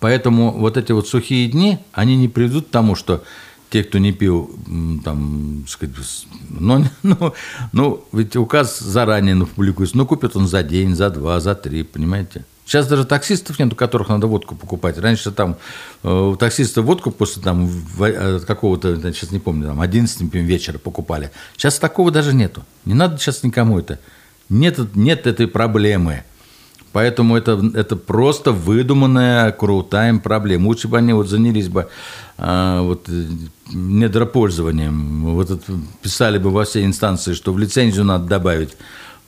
Поэтому вот эти вот сухие дни, они не приведут к тому, что те, кто не пил, там, сказать, ну, ну, *laughs* ну, ведь указ заранее публикуется, ну, купит он за день, за два, за три, понимаете? Сейчас даже таксистов нет, у которых надо водку покупать. Раньше там э, у таксиста водку после там э, какого-то, сейчас не помню, там 11 вечера покупали. Сейчас такого даже нету. Не надо сейчас никому это. Нет, нет этой проблемы. Поэтому это, это просто выдуманная крутая проблема. Лучше бы они вот занялись бы а, вот, недропользованием. Вот это, писали бы во все инстанции, что в лицензию надо добавить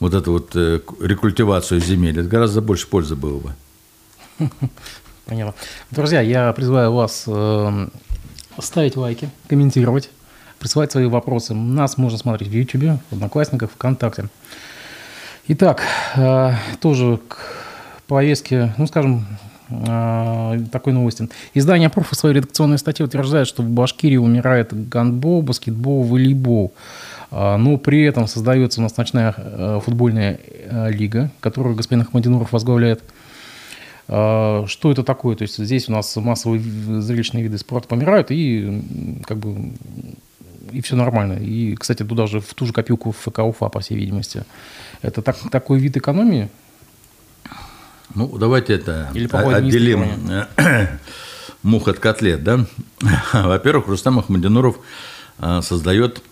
вот эту вот э, рекультивацию земель. Это гораздо больше пользы было бы. *laughs* Понятно. Друзья, я призываю вас э, ставить лайки, комментировать, присылать свои вопросы. Нас можно смотреть в YouTube, в Одноклассниках, ВКонтакте. Итак, э, тоже к повестке, ну, скажем, э, такой новости. Издание «Проф» в своей редакционной статье утверждает, что в Башкирии умирает гандбол, баскетбол, волейбол. Э, но при этом создается у нас ночная футбольная лига, которую господин Ахмадинуров возглавляет. Что это такое? То есть здесь у нас массовые зрелищные виды спорта помирают, и как бы и все нормально. И, кстати, туда же в ту же копилку ФК УФА, по всей видимости. Это так, такой вид экономии? Ну, давайте это Или отделим мух от котлет. Да? *laughs* Во-первых, Рустам Ахмадинуров а, создает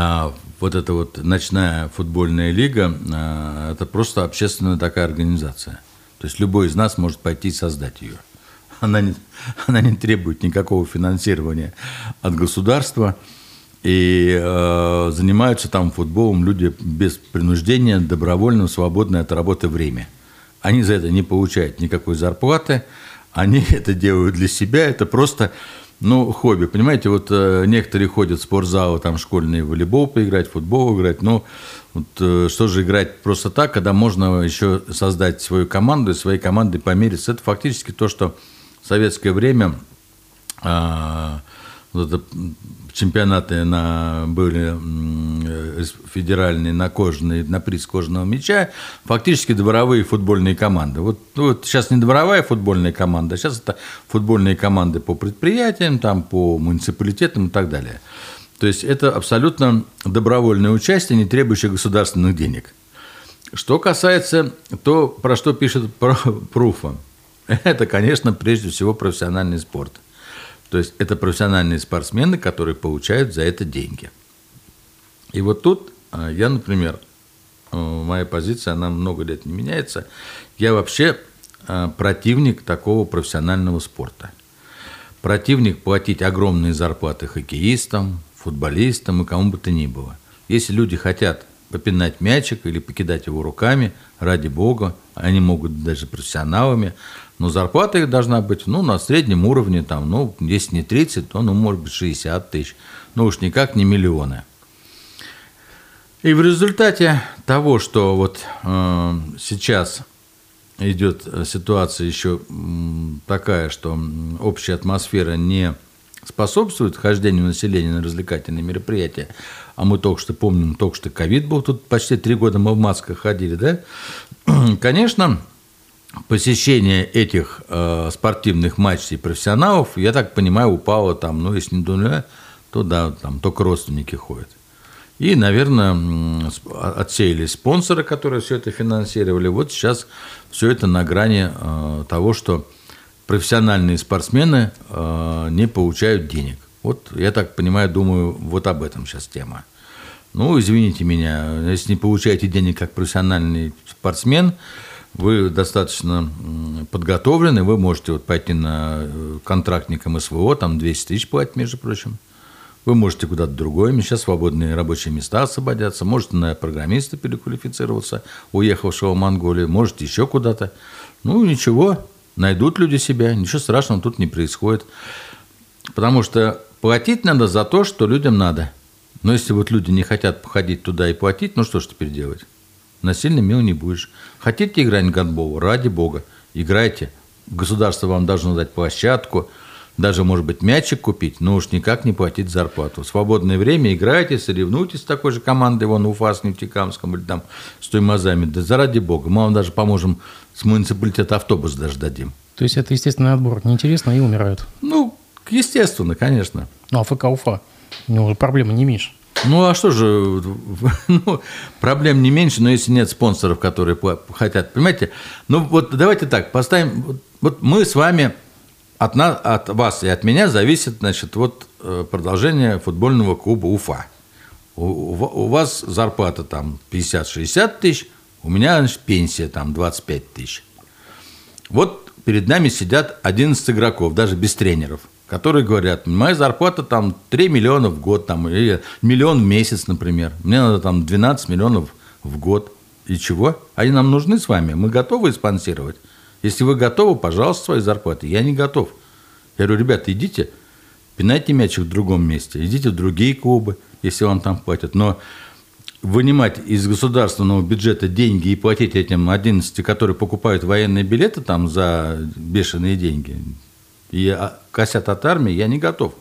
а, вот эта вот ночная футбольная лига, а, это просто общественная такая организация. То есть любой из нас может пойти и создать ее. Она не, *laughs* она не требует никакого финансирования от государства. И э, занимаются там футболом люди без принуждения, добровольно, свободное от работы время. Они за это не получают никакой зарплаты, они *laughs* это делают для себя, это просто ну, хобби. Понимаете, вот э, некоторые ходят в спортзалы, там школьный волейбол поиграть, футбол играть, ну, вот, э, что же играть просто так, когда можно еще создать свою команду и своей командой помериться. Это фактически то, что в советское время э, вот это чемпионаты на, были федеральные на кожаные, на приз кожаного мяча, фактически дворовые футбольные команды. Вот, вот сейчас не дворовая футбольная команда, а сейчас это футбольные команды по предприятиям, там, по муниципалитетам и так далее. То есть это абсолютно добровольное участие, не требующее государственных денег. Что касается то, про что пишет *laughs* Пруфа, это, конечно, прежде всего профессиональный спорт. То есть это профессиональные спортсмены, которые получают за это деньги. И вот тут а, я, например, э, моя позиция, она много лет не меняется. Я вообще а, противник такого профессионального спорта. Противник платить огромные зарплаты хоккеистам, футболистам и кому бы то ни было. Если люди хотят попинать мячик или покидать его руками, ради бога, они могут даже профессионалами, но зарплата их должна быть ну, на среднем уровне, там, ну, если не 30, то ну, может быть 60 тысяч, ну уж никак не миллионы. И в результате того, что вот э, сейчас идет ситуация еще такая, что общая атмосфера не способствует хождению населения на развлекательные мероприятия, а мы только что помним, только что ковид был, тут почти три года мы в масках ходили, да, *clears throat* конечно, посещение этих э, спортивных матчей профессионалов, я так понимаю, упало там, ну, если не до нуля, то да, там только родственники ходят. И, наверное, отсеялись спонсоры, которые все это финансировали. Вот сейчас все это на грани э, того, что профессиональные спортсмены э, не получают денег. Вот я так понимаю, думаю, вот об этом сейчас тема. Ну, извините меня, если не получаете денег как профессиональный спортсмен, вы достаточно подготовлены, вы можете вот пойти на э, контрактником СВО, там 200 тысяч платить, между прочим. Вы можете куда-то другое, сейчас свободные рабочие места освободятся, можете на программиста переквалифицироваться, уехавшего в Монголию, можете еще куда-то. Ну, ничего, найдут люди себя, ничего страшного тут не происходит. Потому что платить надо за то, что людям надо. Но если вот люди не хотят походить туда и платить, ну что ж теперь делать? Насильно мил не будешь. Хотите играть в гандбол? Ради бога, играйте. Государство вам должно дать площадку – даже, может быть, мячик купить, но уж никак не платить зарплату. В свободное время играйте, соревнуйтесь с такой же командой, вон, Уфа с Нефтекамском или там с Туймазами. Да заради бога, мы вам даже поможем с муниципалитета автобус даже дадим. То есть это естественный отбор. Неинтересно и умирают. Ну, естественно, конечно. Ну, а ФК Уфа? У него проблемы не меньше. Ну, а что же, *laughs* ну, проблем не меньше, но если нет спонсоров, которые хотят, понимаете? Ну, вот давайте так, поставим, вот, вот мы с вами от, нас, от вас и от меня зависит значит, вот, э, продолжение футбольного клуба Уфа. У, у вас зарплата там 50-60 тысяч, у меня значит, пенсия там 25 тысяч. Вот перед нами сидят 11 игроков, даже без тренеров, которые говорят, моя зарплата там 3 миллиона в год, там, или миллион в месяц, например. Мне надо там 12 миллионов в год. И чего? Они нам нужны с вами, мы готовы спонсировать. Если вы готовы, пожалуйста, свои зарплаты. Я не готов. Я говорю, ребята, идите, пинайте мячик в другом месте, идите в другие клубы, если вам там платят. Но вынимать из государственного бюджета деньги и платить этим 11, которые покупают военные билеты там за бешеные деньги, и а, косят от армии, я не готов.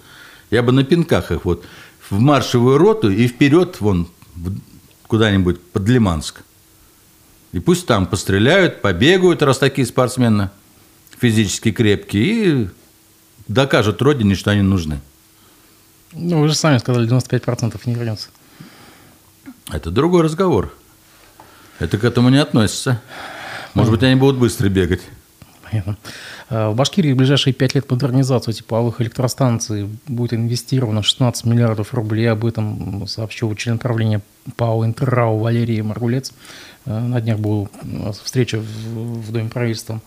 Я бы на пинках их вот в маршевую роту и вперед вон куда-нибудь под Лиманск. И пусть там постреляют, побегают, раз такие спортсмены физически крепкие, и докажут Родине, что они нужны. Ну, вы же сами сказали, 95% не вернется. Это другой разговор. Это к этому не относится. Может быть, они будут быстро бегать. А, в Башкирии в ближайшие пять лет модернизацию тепловых электростанций будет инвестировано 16 миллиардов рублей. Об этом сообщил член правления ПАО «Интеррау» Валерий Маргулец. А, на днях была встреча в Доме правительства.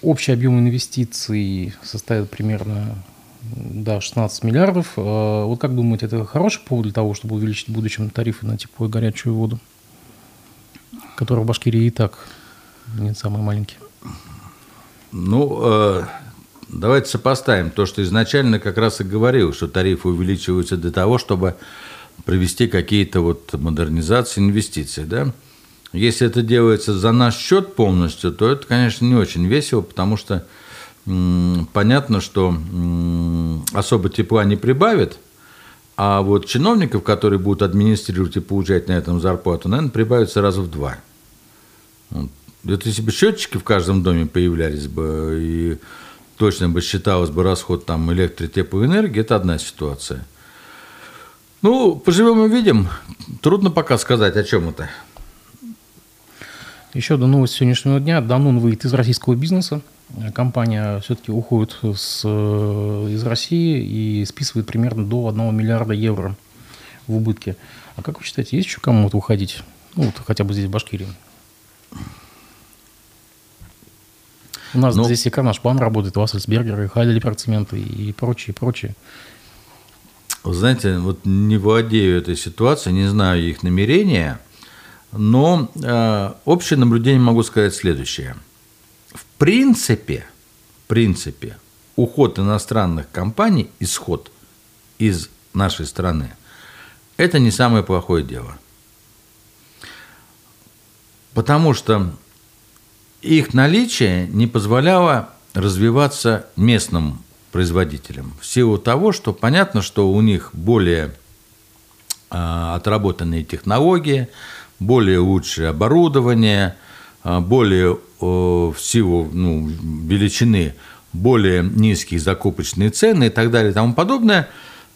Общий объем инвестиций составит примерно да, 16 миллиардов. А, вот как думаете, это хороший повод для того, чтобы увеличить в будущем тарифы на тепло и горячую воду, которые в Башкирии и так не самые маленькие? Ну, э, давайте сопоставим то, что изначально как раз и говорил, что тарифы увеличиваются для того, чтобы провести какие-то вот модернизации, инвестиции, да. Если это делается за наш счет полностью, то это, конечно, не очень весело, потому что м, понятно, что м, особо тепла не прибавит, а вот чиновников, которые будут администрировать и получать на этом зарплату, наверное, прибавит сразу в два. Вот если бы счетчики в каждом доме появлялись бы, и точно бы считалось бы расход там электро- теплоэнергии, это одна ситуация. Ну, поживем и видим. Трудно пока сказать, о чем это. Еще одна новость сегодняшнего дня. Данун выйдет из российского бизнеса. Компания все-таки уходит с, э, из России и списывает примерно до 1 миллиарда евро в убытке. А как вы считаете, есть еще кому-то уходить? Ну, вот хотя бы здесь, в Башкирии. У нас ну, здесь и Карнашбан работает, Вассельсбергер, и Хайдельбергцементы и прочее, прочее. Вы знаете, вот не владею этой ситуацией, не знаю их намерения, но э, общее наблюдение могу сказать следующее. В принципе, в принципе, уход иностранных компаний, исход из нашей страны, это не самое плохое дело. Потому что их наличие не позволяло развиваться местным производителям. В силу того, что понятно, что у них более а, отработанные технологии, более лучшее оборудование, а, более в силу ну, величины более низкие закупочные цены и так далее и тому подобное.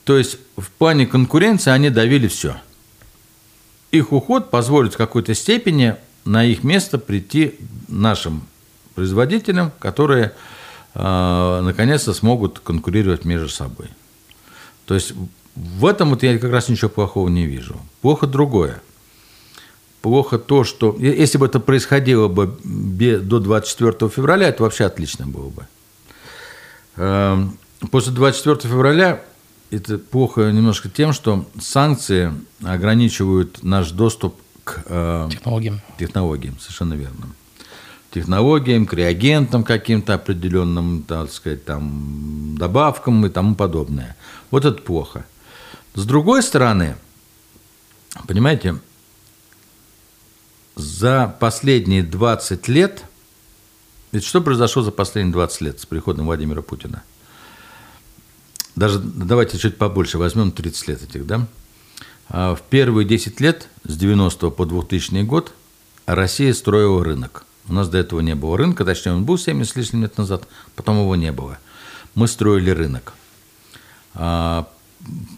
То есть в плане конкуренции они давили все. Их уход позволит в какой-то степени на их место прийти нашим производителям, которые э, наконец-то смогут конкурировать между собой. То есть в этом вот я как раз ничего плохого не вижу. Плохо другое. Плохо то, что если бы это происходило бы до 24 февраля, это вообще отлично было бы. Эм, после 24 февраля это плохо немножко тем, что санкции ограничивают наш доступ к э, технологиям. Технологиям, совершенно верно. Технологиям, к реагентам каким-то определенным, так сказать, там, добавкам и тому подобное. Вот это плохо. С другой стороны, понимаете, за последние 20 лет, ведь что произошло за последние 20 лет с приходом Владимира Путина? Даже давайте чуть побольше, возьмем 30 лет этих, да? А в первые 10 лет, с 90 по 2000 год, Россия строила рынок. У нас до этого не было рынка, точнее, он был 70 с лишним лет назад, потом его не было. Мы строили рынок. А,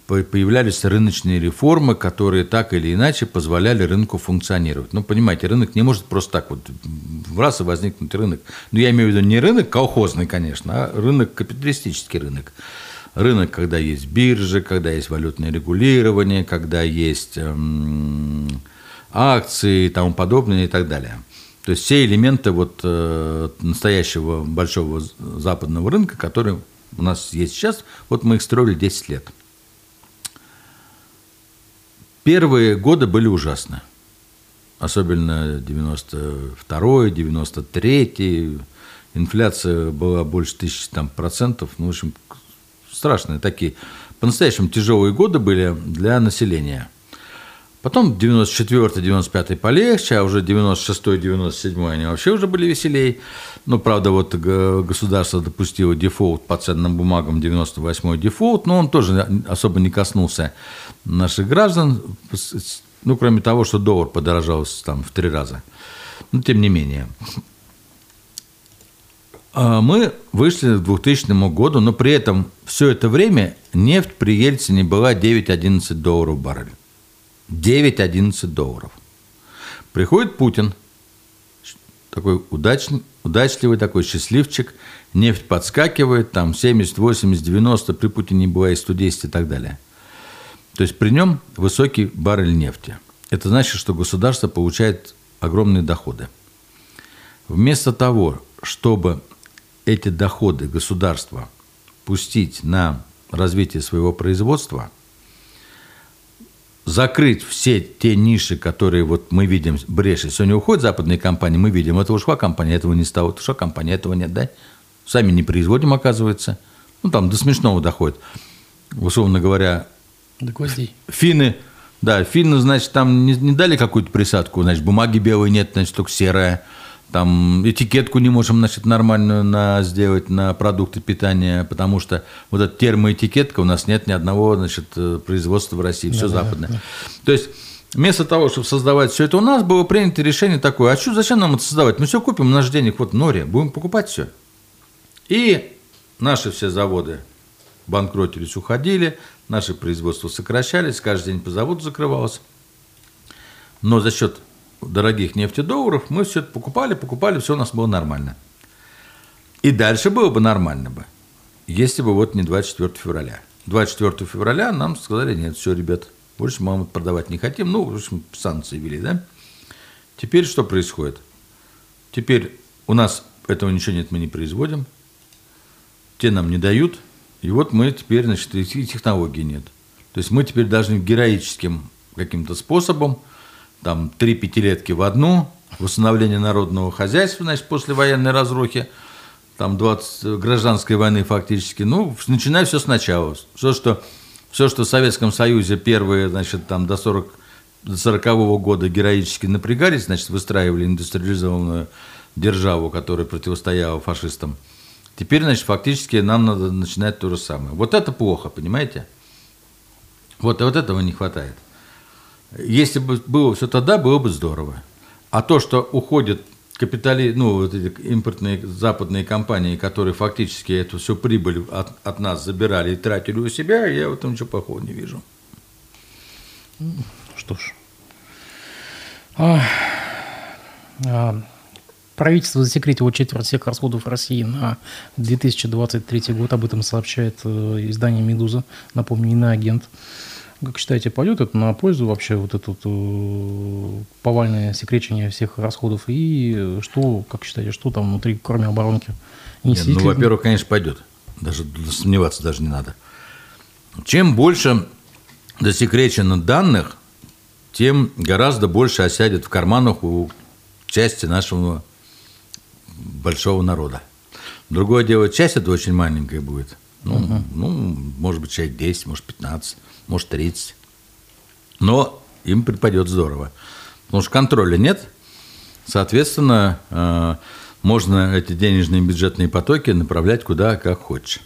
появлялись рыночные реформы, которые так или иначе позволяли рынку функционировать. Ну, понимаете, рынок не может просто так вот в раз и возникнуть рынок. Ну, я имею в виду не рынок колхозный, конечно, а рынок, капиталистический рынок рынок, когда есть биржи, когда есть валютное регулирование, когда есть эм, акции и тому подобное и так далее. То есть все элементы вот, э, настоящего большого западного рынка, который у нас есть сейчас, вот мы их строили 10 лет. Первые годы были ужасны. Особенно 92 93 Инфляция была больше тысячи там, процентов. Ну, в общем, страшные такие, по-настоящему тяжелые годы были для населения. Потом 94-95 полегче, а уже 96-97 они вообще уже были веселей. Ну, правда, вот государство допустило дефолт по ценным бумагам, 98-й дефолт, но он тоже особо не коснулся наших граждан, ну, кроме того, что доллар подорожал там в три раза. Но тем не менее. А мы вышли к 2000 году, но при этом все это время нефть при Ельцине была 9-11 долларов баррель. 9-11 долларов. Приходит Путин, такой удачный, удачливый, такой счастливчик, нефть подскакивает, там 70, 80, 90, при Путине была и 110 и так далее. То есть при нем высокий баррель нефти. Это значит, что государство получает огромные доходы. Вместо того, чтобы эти доходы государства пустить на развитие своего производства, закрыть все те ниши, которые вот мы видим, бреши. Сегодня уходят западные компании, мы видим, это ушла компания, этого не стало, ушла компания, этого нет, да? Сами не производим, оказывается. Ну, там до смешного доходит. Условно говоря, до гвоздей. Финны, да, финны, значит, там не, не дали какую-то присадку, значит, бумаги белой нет, значит, только серая там этикетку не можем значит, нормальную на, сделать на продукты питания, потому что вот эта термоэтикетка у нас нет ни одного значит, э, производства в России, все да, западное. Да. То есть вместо того, чтобы создавать все это у нас, было принято решение такое, а что, зачем нам это создавать? Мы все купим, у нас денег вот в норе, будем покупать все. И наши все заводы банкротились, уходили, наши производства сокращались, каждый день по заводу закрывалось. Но за счет дорогих нефтедолларов, мы все это покупали, покупали, все у нас было нормально. И дальше было бы нормально бы, если бы вот не 24 февраля. 24 февраля нам сказали, нет, все, ребят, больше мы вам продавать не хотим. Ну, в общем, санкции ввели, да? Теперь что происходит? Теперь у нас этого ничего нет, мы не производим. Те нам не дают. И вот мы теперь, значит, и технологий нет. То есть мы теперь должны героическим каким-то способом, там, три пятилетки в одну, восстановление народного хозяйства, значит, после военной разрухи, там 20 гражданской войны фактически, ну, начинай все сначала. Все, что, все, что в Советском Союзе первые, значит, там до 40 до 40 -го года героически напрягались, значит, выстраивали индустриализованную державу, которая противостояла фашистам. Теперь, значит, фактически нам надо начинать то же самое. Вот это плохо, понимаете? Вот, вот этого не хватает. Если бы было все тогда, было бы здорово. А то, что уходят капитали, ну, вот эти импортные западные компании, которые фактически эту всю прибыль от, от нас забирали и тратили у себя, я в этом ничего плохого не вижу. Что ж. А, а, правительство засекретило четверть всех расходов России на 2023 год. Об этом сообщает э, издание «Медуза». Напомню, иноагент. агент как считаете, пойдет это на пользу вообще вот это вот, э, повальное секречение всех расходов? И что, как считаете, что там внутри, кроме оборонки? Нет, ну, во-первых, конечно, пойдет. Даже сомневаться даже не надо. Чем больше засекречено данных, тем гораздо больше осядет в карманах у части нашего большого народа. Другое дело, часть это очень маленькая будет. Ну, угу. ну может быть, человек 10, может, 15 может 30. Но им припадет здорово. Потому что контроля нет. Соответственно, э, можно эти денежные бюджетные потоки направлять куда, как хочешь.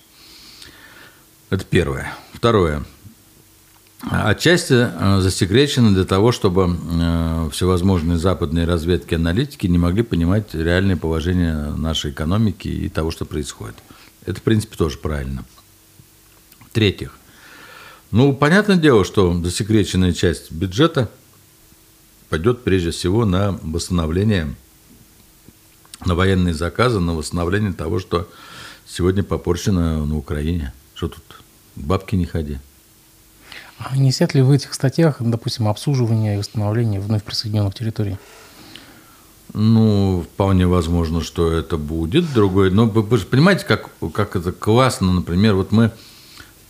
Это первое. Второе. Отчасти э, засекречено для того, чтобы э, всевозможные западные разведки и аналитики не могли понимать реальное положение нашей экономики и того, что происходит. Это, в принципе, тоже правильно. В-третьих, ну, понятное дело, что засекреченная часть бюджета пойдет прежде всего на восстановление, на военные заказы, на восстановление того, что сегодня попорчено на Украине. Что тут, бабки не ходи. А несет ли в этих статьях, допустим, обслуживание и восстановление вновь присоединенных территорий? Ну, вполне возможно, что это будет. Другое, но вы же понимаете, как, как это классно, например, вот мы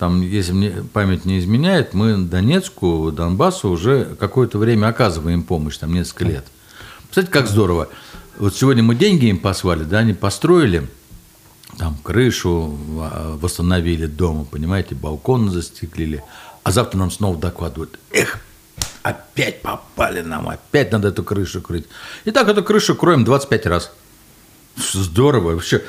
там, если мне память не изменяет, мы Донецку, Донбассу уже какое-то время оказываем помощь, там несколько лет. Представляете, как здорово. Вот сегодня мы деньги им послали, да, они построили, там крышу восстановили дома, понимаете, балкон застеклили, а завтра нам снова докладывают, эх, опять попали нам, опять надо эту крышу крыть. И так эту крышу кроем 25 раз. Здорово. Вообще,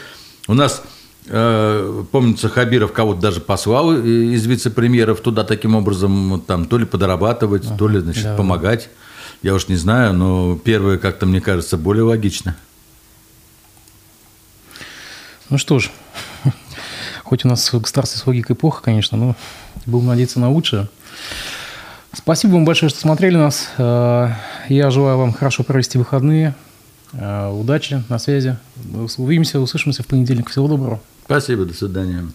у нас помнится, Хабиров кого-то даже послал из вице-премьеров туда таким образом, там, то ли подрабатывать, ага, то ли, значит, да. помогать. Я уж не знаю, но первое как-то, мне кажется, более логично. Ну что ж, *laughs* хоть у нас государство с логикой плохо, конечно, но будем надеяться на лучшее. Спасибо вам большое, что смотрели нас. Э, я желаю вам хорошо провести выходные. Э, удачи, на связи. Увидимся, услышимся в понедельник. Всего доброго. Спасибо, до свидания.